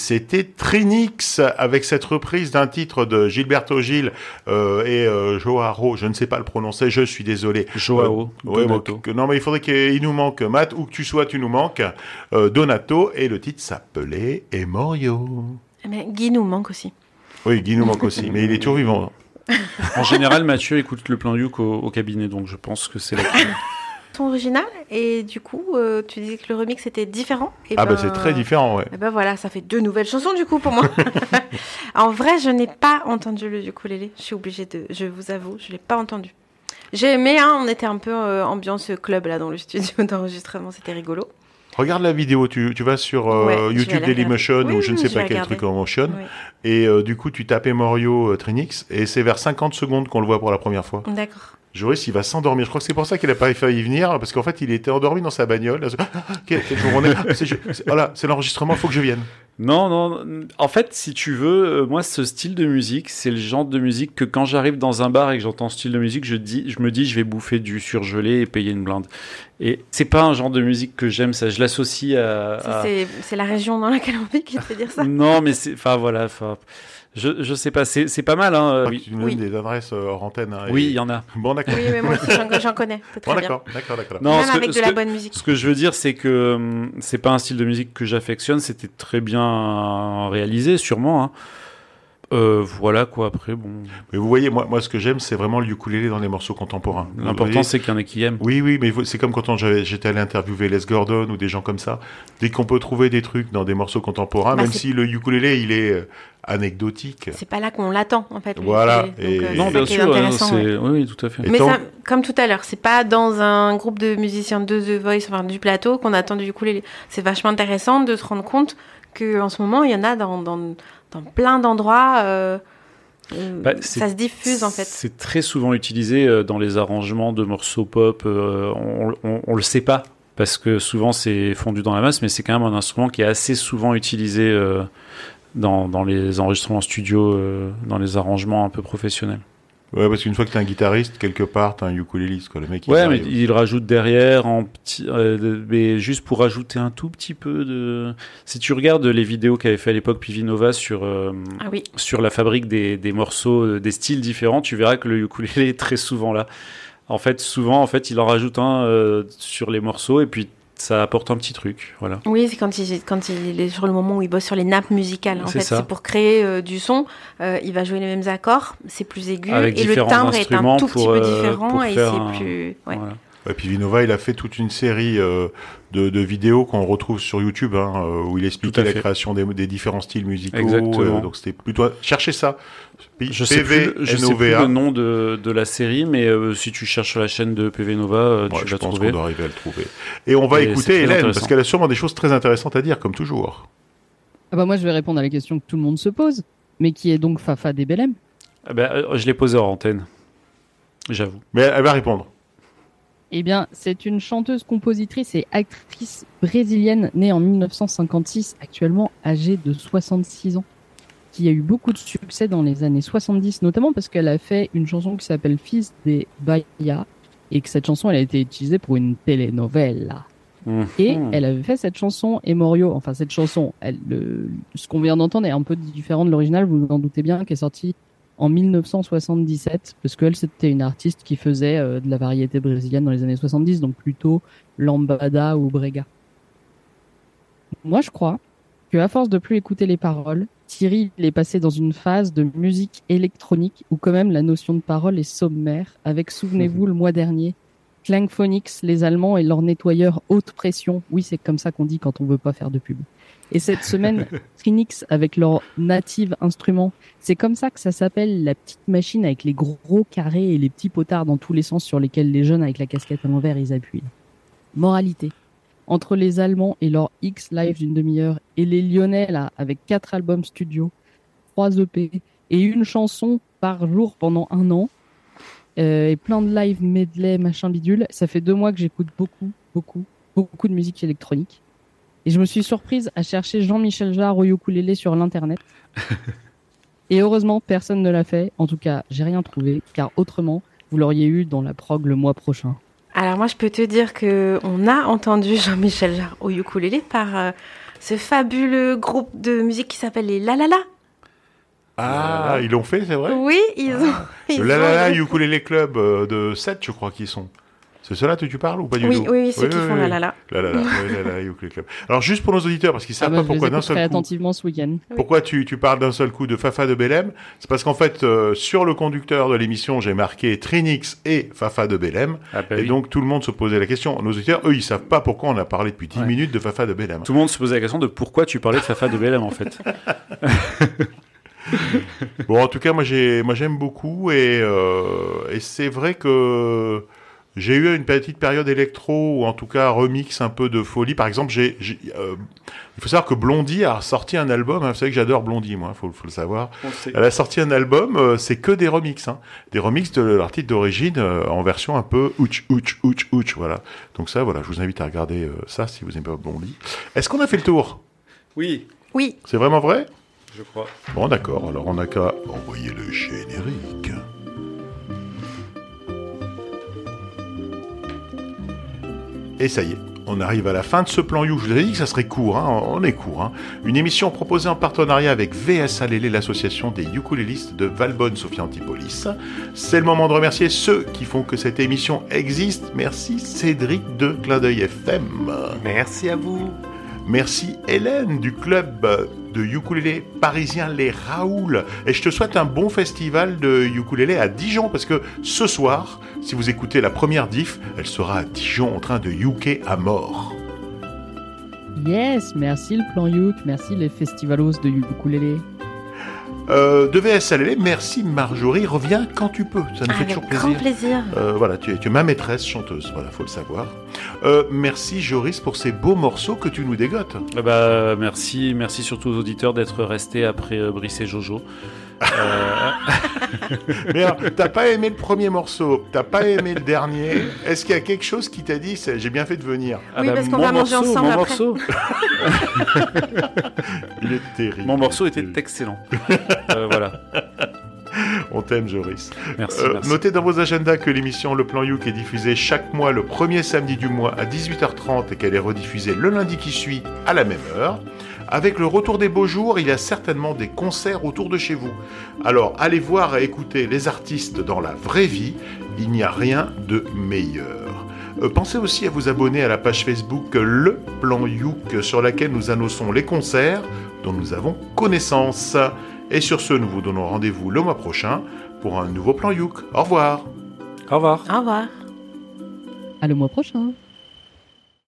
C'était Trinix avec cette reprise d'un titre de Gilberto Gil euh, et euh, Joao, je ne sais pas le prononcer, je suis désolé. Joao, Euh, ouais, Donato. bon, que- non mais il faudrait qu'il nous manque Matt, où que tu sois, tu nous manques. Euh, Donato et le titre s'appelait Emorio. Eh ben, Guy nous manque aussi. Oui, Guy nous manque aussi, mais il est toujours vivant. En général, Mathieu écoute le plan Youk au, au cabinet, donc je pense que c'est la Son original, et du coup, euh, tu disais que le remix était différent. Et ah bah ben- c'est très différent, ouais. Et ben voilà, ça fait deux nouvelles chansons du coup pour moi. en vrai, je n'ai pas entendu le ukulélé. Je suis obligée de, je vous avoue, je l'ai pas entendu. J'ai aimé, hein, on était un peu euh, ambiance club là dans le studio d'enregistrement, c'était rigolo. Regarde la vidéo, tu, tu vas sur euh, Ouais, YouTube Dailymotion ou je ne sais je pas quel regarder. truc en motion. Oui. Et euh, du coup, tu tapes Emorio euh, Trinix et c'est vers 50 secondes qu'on le voit pour la première fois. D'accord. Joris, il va s'endormir. Je crois que c'est pour ça qu'il a pas failli venir parce qu'en fait, il était endormi dans sa bagnole. Ah, ah, quel, quel jour on est Ah, c'est- Voilà, l'enregistrement, faut que je vienne. Non, non. En fait, si tu veux, euh, moi, ce style de musique, c'est le genre de musique que quand j'arrive dans un bar et que j'entends ce style de musique, je, dis, je me dis, je vais bouffer du surgelé et payer une blinde. Et c'est pas un genre de musique que j'aime, ça. Je l'associe à. C'est- C'est la région dans laquelle on vit qui te fait dire ça. Non, mais c'est. Enfin, voilà. Enfin, je, je sais pas. C'est c'est pas mal, hein. Ah, oui. Tu nous donnes des adresses euh, hors antenne. hein, Oui, il y en a. Bon, d'accord. Oui, mais moi aussi, j'en j'en connais. C'est très Bon, bien. d'accord, d'accord, d'accord. Non, Même ce que- avec ce de la que- bonne musique. Ce que je veux dire, c'est que hum, c'est pas un style de musique que j'affectionne. C'était très bien réalisé, sûrement. hein. Euh, voilà quoi. Après, bon. Mais vous voyez, moi, moi ce que j'aime, c'est vraiment le ukulélé dans les morceaux contemporains. L'important, c'est qu'il y en ait qui aiment. Oui, oui, mais c'est comme quand j'étais allé interviewer Les Gordon ou des gens comme ça. Dès qu'on peut trouver des trucs dans des morceaux contemporains, Bah, même si le ukulélé, il est euh, anecdotique. C'est pas là qu'on l'attend, en fait. Voilà. Donc, et- euh, Non, bien sûr, intéressant, c'est- ouais. oui, oui, tout à fait. Et Mais tant- ça, comme tout à l'heure, c'est pas dans un groupe de musiciens de The Voice, enfin du plateau, qu'on attend du ukulélé. C'est vachement intéressant de se rendre compte que en ce moment, il y en a dans, dans, dans plein d'endroits. euh, euh, Bah, ça se diffuse en fait. C'est très souvent utilisé euh, dans les arrangements de morceaux pop. euh, on, on le sait pas parce que souvent c'est fondu dans la masse, mais c'est quand même un instrument qui est assez souvent utilisé euh, dans, dans les enregistrements studio, dans les arrangements un peu professionnels. Ouais, parce qu'une fois que t'es un guitariste, quelque part, t'es un ukuléliste, quoi. Le mec, il Ouais, mais il rajoute derrière, en petit, euh, mais juste pour rajouter un tout petit peu de. Si tu regardes les vidéos qu'avait fait à l'époque Pivinova sur euh, Ah oui. sur la fabrique des, des morceaux, euh, des styles différents, tu verras que le ukulélé est très souvent là. En fait, souvent, en fait, il en rajoute un euh, sur les morceaux et puis ça apporte un petit truc, voilà. Oui, c'est quand il, quand il est sur le moment où il bosse sur les nappes musicales. En C'est fait, c'est pour créer euh, du son. Euh, il va jouer les mêmes accords, c'est plus aigu, Avec et le timbre est un tout petit peu euh, différent pour et faire c'est un- plus. Ouais. voilà. Et puis Vinova, il a fait toute une série euh, de, de vidéos qu'on retrouve sur YouTube, hein, euh, où il à la fait. création des, des différents styles musicaux. Exactement. euh, donc c'était plutôt cherchez ça. P- Je sais, plus, je sais plus le nom de, de la série, mais euh, si tu cherches sur la chaîne de PV Nova, euh, Ouais, tu je vas pense trouver. qu'on doit arriver à le trouver. Et on va Et écouter Hélène, parce qu'elle a sûrement des choses très intéressantes à dire, comme toujours. Ah bah moi, je vais répondre à la question que tout le monde se pose, mais qui est donc Fafa des Belém. Ah ben, euh, je l'ai posé en antenne, j'avoue. Mais elle va répondre. Eh bien, c'est une chanteuse, compositrice et actrice brésilienne née en 1956, actuellement âgée de 66 ans, qui a eu beaucoup de succès dans les années 70, notamment parce qu'elle a fait une chanson qui s'appelle Fils des Bahia, et que cette chanson elle a été utilisée pour une telenovela. Et Mhm. elle avait fait cette chanson Emorio, enfin cette chanson, elle, le, ce qu'on vient d'entendre est un peu différent de l'original, vous vous en doutez bien, qui est sorti en 1977, parce qu'elle c'était une artiste qui faisait euh, de la variété brésilienne dans les années 70, donc plutôt lambada ou brega. Moi je crois que à force de plus écouter les paroles, Thierry il est passé dans une phase de musique électronique où quand même la notion de parole est sommaire, avec souvenez-vous le mois dernier Klangphonics, les Allemands et leur nettoyeur haute pression. Oui, c'est comme ça qu'on dit quand on veut pas faire de pub. Et cette semaine, Trinix avec leur native instrument. C'est comme ça que ça s'appelle la petite machine avec les gros carrés et les petits potards dans tous les sens sur lesquels les jeunes avec la casquette à l'envers ils appuient. Moralité. Entre les Allemands et leur X live d'une demi-heure et les Lyonnais là avec quatre albums studio, trois EP et une chanson par jour pendant un an, euh, et plein de live medley machin bidule. Ça fait deux mois que j'écoute beaucoup, beaucoup, beaucoup de musique électronique. Et je me suis surprise à chercher Jean-Michel Jarre au ukulélé sur l'internet. et heureusement, personne ne l'a fait. En tout cas, j'ai rien trouvé, car autrement, vous l'auriez eu dans la prog le mois prochain. Alors moi, je peux te dire que on a entendu Jean-Michel Jarre au ukulélé par euh, ce fabuleux groupe de musique qui s'appelle les La La La. Ah, ils l'ont fait, c'est vrai? Oui, ils ont. ils Le La La La Ukulele Club euh, de 7, je crois qu'ils sont. C'est cela que tu parles ou pas du Oui, tout oui, oui, ceux qui font La La La. La La La, oui, La La La Ukulele Club. Alors juste pour nos auditeurs, parce qu'ils Ah savent bah, pas pourquoi d'un seul coup... attentivement ce week-end. Pourquoi tu, tu parles d'un seul coup de Fafa de Belém? C'est parce qu'en fait, euh, sur le conducteur de l'émission, j'ai marqué Trinix et Fafa de Belém. Ah bah et oui. donc, tout le monde se posait la question. Nos auditeurs, eux, ils savent pas pourquoi on a parlé depuis 10 Ouais. minutes de Fafa de Belém. Tout le monde se posait la question de pourquoi tu parlais de Fafa de Belém en fait. Bon, en tout cas, moi, j'ai, moi, j'aime beaucoup et, euh, et c'est vrai que J'ai eu une petite période électro ou en tout cas remix un peu de folie. Par exemple, j'ai, j'ai, euh, il faut savoir que Blondie a sorti un album. hein. Vous savez que j'adore Blondie, moi, faut, faut le savoir. Elle a sorti un album, euh, c'est que des remixes, hein. des remixes de l'artiste d'origine euh, en version un peu ouch ouch ouch ouch, voilà. Donc ça, voilà, je vous invite à regarder euh, ça si vous aimez pas Blondie. Est-ce qu'on a fait le tour? Oui, Oui, C'est vraiment vrai? Je crois. Bon, d'accord. Alors on n'a qu'à envoyer le générique. Et ça y est, on arrive à la fin de ce plan You. Je vous avais dit que ça serait court, hein, on est court. hein. Une émission proposée en partenariat avec VS Alélé, l'association des ukulélistes de Valbonne, Sophia Antipolis. C'est le moment de remercier ceux qui font que cette émission existe. Merci Cédric de Clin d'œil FM. Merci à vous. Merci Hélène du club de ukulélé parisien Les Raoul. Et je te souhaite un bon festival de ukulélé à Dijon parce que ce soir, si vous écoutez la première diff, elle sera à Dijon en train de yuker à mort. Yes, merci le plan Youk, merci les festivalos de ukulélé. Euh, de VS Alélé, merci Marjorie. Reviens quand tu peux. Ça nous fait avec toujours grand plaisir. plaisir. Euh, voilà, tu es, tu es ma maîtresse chanteuse, voilà, faut le savoir. Euh, merci Joris pour ces beaux morceaux que tu nous dégotes. Bah, merci, merci surtout aux auditeurs d'être restés après euh, Brice et Jojo. Euh, Mais alors, t'as pas aimé le premier morceau, t'as pas aimé le dernier. Est-ce qu'il y a quelque chose qui t'a dit, c'est- j'ai bien fait de venir ah Oui, parce qu'on mon va manger morceau, ensemble mon après. morceau, Il est terrible. mon morceau était terrible. excellent. Euh, voilà. On t'aime, Joris. Merci, Euh, merci. notez dans vos agendas que l'émission Le Plan Youk est diffusée chaque mois le premier samedi du mois à 18h30 et qu'elle est rediffusée le lundi qui suit à la même heure. Avec le retour des beaux jours, il y a certainement des concerts autour de chez vous. Alors allez voir et écouter les artistes dans la vraie vie, il n'y a rien de meilleur. Euh, pensez aussi à vous abonner à la page Facebook Le Plan Youk sur laquelle nous annonçons les concerts dont nous avons connaissance. Et sur ce, nous vous donnons rendez-vous le mois prochain pour un nouveau Plan Youk. Au revoir Au revoir. Au revoir. À le mois prochain.